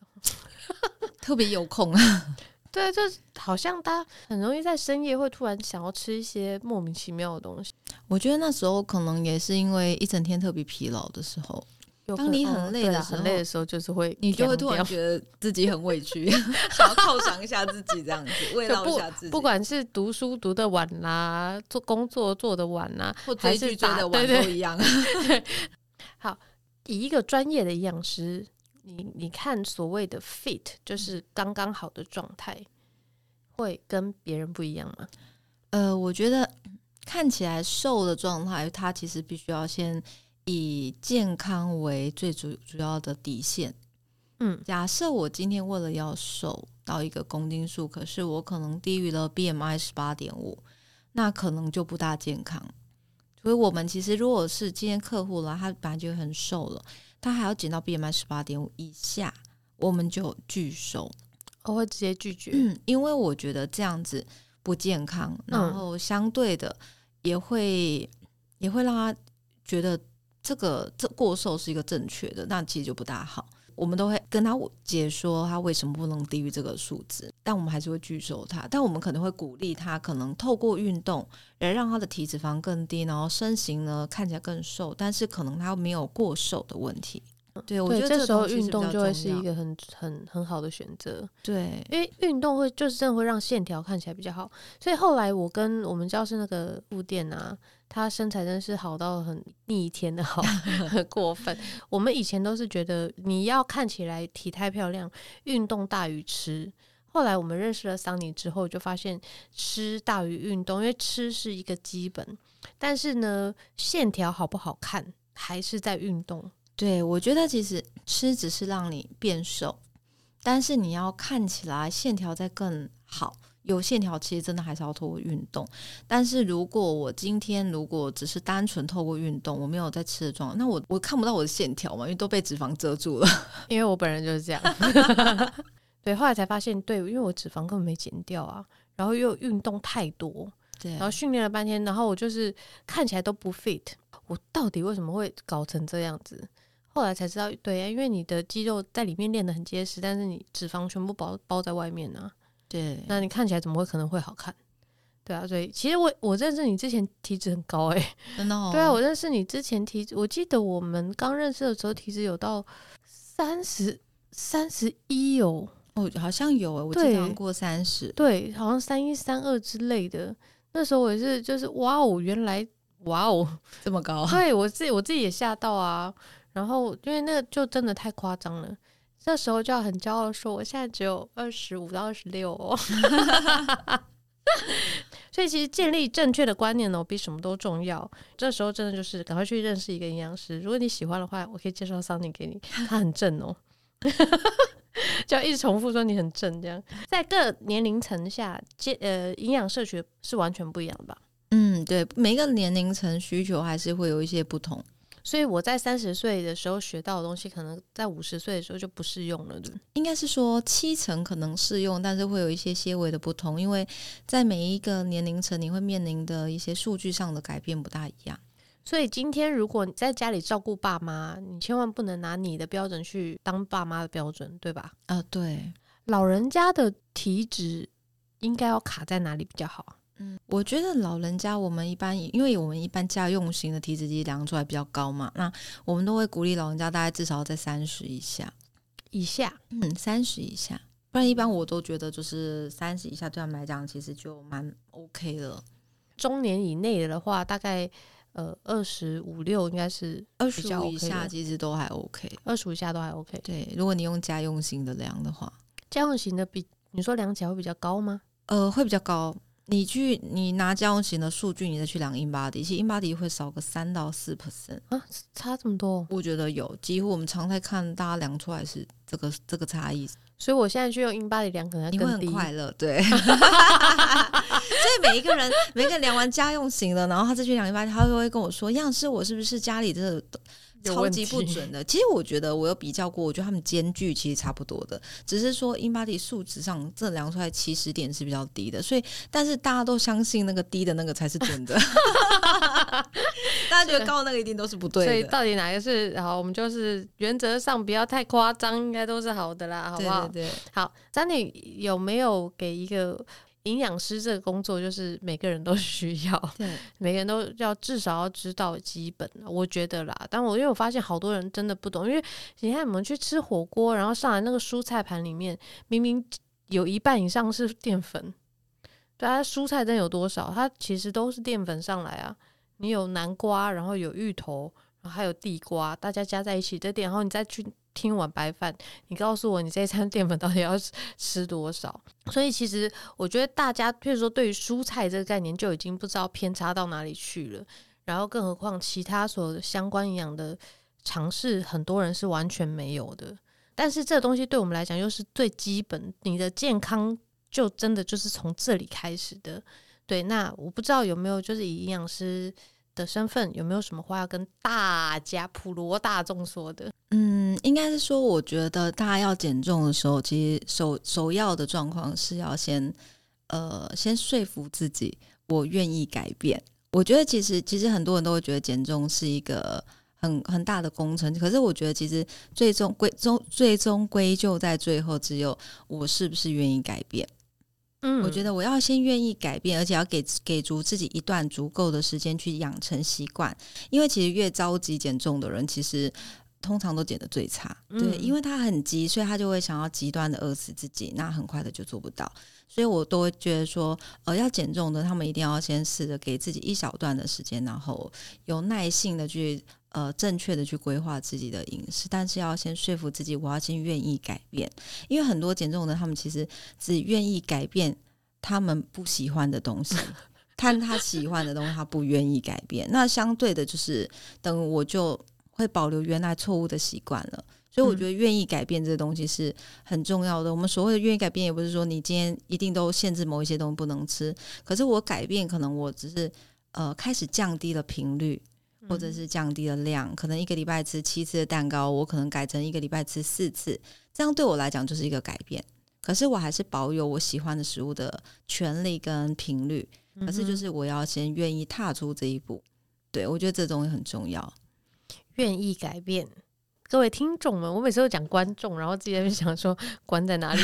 Speaker 2: 特别有空啊？
Speaker 3: 对，就好像他很容易在深夜会突然想要吃一些莫名其妙的东西。
Speaker 2: 我觉得那时候可能也是因为一整天特别疲劳的时候，当你很累的时候，
Speaker 3: 很累的时候，就是会
Speaker 2: 你就会突然觉得自己很委屈，想要犒赏一下自己这样子，慰劳一下自己。
Speaker 3: 不管是读书读得晚啦，做工作做得晚啦，
Speaker 2: 或追剧追得晚都一样。
Speaker 3: 对，好，以一个专业的营养师。你你看，所谓的 fit 就是刚刚好的状态，会跟别人不一样吗？
Speaker 2: 呃，我觉得看起来瘦的状态，它其实必须要先以健康为最主主要的底线。
Speaker 3: 嗯，
Speaker 2: 假设我今天为了要瘦到一个公斤数，可是我可能低于了 BMI 十八点五，那可能就不大健康。所以，我们其实如果是今天客户了，他本来就很瘦了。他还要减到 BMI 十八点五以下，我们就拒收。
Speaker 3: 我会直接拒绝，
Speaker 2: 嗯，因为我觉得这样子不健康，然后相对的也会、嗯、也会让他觉得这个这过瘦是一个正确的，那其实就不大好。我们都会跟他解说他为什么不能低于这个数字，但我们还是会拒收他。但我们可能会鼓励他，可能透过运动来让他的体脂肪更低，然后身形呢看起来更瘦，但是可能他没有过瘦的问题。对，我觉得这，
Speaker 3: 这时候运动就会是一个很很很好的选择。
Speaker 2: 对，
Speaker 3: 因为运动会就是真的会让线条看起来比较好。所以后来我跟我们教室那个副店啊，他身材真是好到很逆天的好，很过分。我们以前都是觉得你要看起来体态漂亮，运动大于吃。后来我们认识了桑尼之后，就发现吃大于运动，因为吃是一个基本，但是呢，线条好不好看还是在运动。
Speaker 2: 对，我觉得其实吃只是让你变瘦，但是你要看起来线条再更好，有线条其实真的还是要透过运动。但是如果我今天如果只是单纯透过运动，我没有在吃的状况，那我我看不到我的线条嘛，因为都被脂肪遮住了。
Speaker 3: 因为我本人就是这样。对，后来才发现，对，因为我脂肪根本没减掉啊，然后又运动太多，
Speaker 2: 对，
Speaker 3: 然后训练了半天，然后我就是看起来都不 fit，我到底为什么会搞成这样子？后来才知道，对呀，因为你的肌肉在里面练得很结实，但是你脂肪全部包包在外面呢、啊。
Speaker 2: 对，
Speaker 3: 那你看起来怎么会可能会好看？对啊，所以其实我我认识你之前体脂很高诶、欸。
Speaker 2: 真的哦。
Speaker 3: 对啊，我认识你之前体脂，我记得我们刚认识的时候体脂有到三十三十一哦。
Speaker 2: 哦，好像有诶，我经常过三十。
Speaker 3: 对，好像三一三二之类的。那时候我也是，就是哇哦，原来哇哦
Speaker 2: 这么高。
Speaker 3: 对我自己我自己也吓到啊。然后，因为那个就真的太夸张了，这时候就要很骄傲说，我现在只有二十五到二十六哦。所以，其实建立正确的观念呢，比什么都重要。这时候真的就是赶快去认识一个营养师，如果你喜欢的话，我可以介绍桑尼给你，他很正哦。就要一直重复说你很正，这样在各年龄层下，接呃营养摄取是完全不一样的吧？
Speaker 2: 嗯，对，每个年龄层需求还是会有一些不同。
Speaker 3: 所以我在三十岁的时候学到的东西，可能在五十岁的时候就不适用了，对。
Speaker 2: 应该是说七成可能适用，但是会有一些些微的不同，因为在每一个年龄层，你会面临的一些数据上的改变不大一样。
Speaker 3: 所以今天如果你在家里照顾爸妈，你千万不能拿你的标准去当爸妈的标准，对吧？
Speaker 2: 啊、呃，对。
Speaker 3: 老人家的体脂应该要卡在哪里比较好？
Speaker 2: 嗯，我觉得老人家，我们一般，因为我们一般家用型的体脂机量出来比较高嘛，那我们都会鼓励老人家大概至少在三十以下，
Speaker 3: 以下，
Speaker 2: 嗯，三十以下，不然一般我都觉得就是三十以下对他们来讲其实就蛮 OK 的。
Speaker 3: 中年以内的话，大概呃二十五六应该是二十五
Speaker 2: 以下，其实都还 OK，
Speaker 3: 二十五以下都还 OK。
Speaker 2: 对，如果你用家用型的量的话，
Speaker 3: 家用型的比你说量起来会比较高吗？
Speaker 2: 呃，会比较高。你去，你拿家用型的数据，你再去量 InBody，其实 InBody 会少个三到四 percent
Speaker 3: 啊，差这么多？
Speaker 2: 我觉得有，几乎我们常态看，大家量出来是这个这个差异。
Speaker 3: 所以我现在去用 InBody 量，可能
Speaker 2: 你会很快乐，对。所以每一个人，每一个人量完家用型的，然后他再去量 InBody，他都会跟我说：“样式，我是不是家里这个？”超级不准的，其实我觉得我有比较过，我觉得他们间距其实差不多的，只是说 InBody 数值上这量出来起始点是比较低的，所以但是大家都相信那个低的那个才是准的 大家觉得高的那个一定都是不对的。
Speaker 3: 所以到底哪个是好？我们就是原则上不要太夸张，应该都是好的啦，好不好？
Speaker 2: 对对对，
Speaker 3: 好，张你有没有给一个？营养师这个工作就是每个人都 需要，对，每个人都要至少要知道基本，我觉得啦。但我因为我发现好多人真的不懂，因为你看我们去吃火锅，然后上来那个蔬菜盘里面，明明有一半以上是淀粉，对啊，蔬菜真有多少？它其实都是淀粉上来啊。你有南瓜，然后有芋头，然后还有地瓜，大家加在一起这点，然后你再去。听碗白饭，你告诉我你这一餐淀粉到底要吃多少？所以其实我觉得大家，譬如说对于蔬菜这个概念就已经不知道偏差到哪里去了。然后更何况其他所相关营养的尝试，很多人是完全没有的。但是这个东西对我们来讲又是最基本，你的健康就真的就是从这里开始的。对，那我不知道有没有就是以营养师的身份有没有什么话要跟大家普罗大众说的？
Speaker 2: 嗯，应该是说，我觉得大家要减重的时候，其实首首要的状况是要先呃先说服自己，我愿意改变。我觉得其实其实很多人都会觉得减重是一个很很大的工程。可是我觉得，其实最终归终最终归咎在最后，只有我是不是愿意改变。嗯，我觉得我要先愿意改变，而且要给给足自己一段足够的时间去养成习惯。因为其实越着急减重的人，其实通常都减得最差。对，因为他很急，所以他就会想要极端的饿死自己，那很快的就做不到。所以我都会觉得说，呃，要减重的，他们一定要先试着给自己一小段的时间，然后有耐性的去呃正确的去规划自己的饮食，但是要先说服自己，我要先愿意改变。因为很多减重的，他们其实只愿意改变他们不喜欢的东西，看他喜欢的东西，他不愿意改变。那相对的，就是等我就会保留原来错误的习惯了。所以我觉得愿意改变这个东西是很重要的。我们所谓的愿意改变，也不是说你今天一定都限制某一些东西不能吃。可是我改变，可能我只是呃开始降低了频率，或者是降低了量。可能一个礼拜吃七次的蛋糕，我可能改成一个礼拜吃四次。这样对我来讲就是一个改变。可是我还是保有我喜欢的食物的权利跟频率。可是就是我要先愿意踏出这一步。对，我觉得这东西很重要，
Speaker 3: 愿意改变。各位听众们，我每次都讲观众，然后自己在想说关在哪里？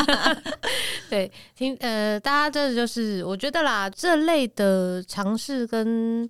Speaker 3: 对，听呃，大家这就是我觉得啦，这类的尝试跟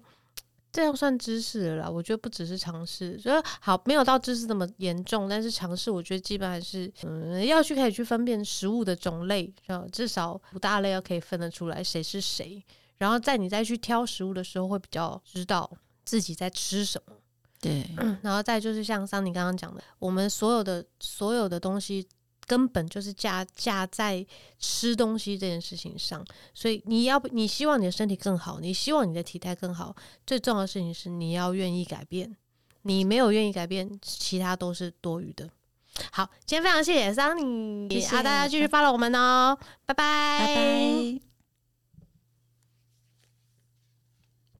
Speaker 3: 这样算知识了啦。我觉得不只是尝试，所以好没有到知识那么严重，但是尝试我觉得基本还是嗯要去可以去分辨食物的种类，至少五大类要可以分得出来谁是谁，然后在你再去挑食物的时候会比较知道自己在吃什么。
Speaker 2: 对、
Speaker 3: 嗯，然后再就是像桑尼刚刚讲的，我们所有的所有的东西根本就是架架在吃东西这件事情上，所以你要你希望你的身体更好，你希望你的体态更好，最重要的事情是你要愿意改变，你没有愿意改变，其他都是多余的。好，今天非常谢谢桑尼，谢谢啊，大家继续 follow 我们哦，拜拜。拜拜。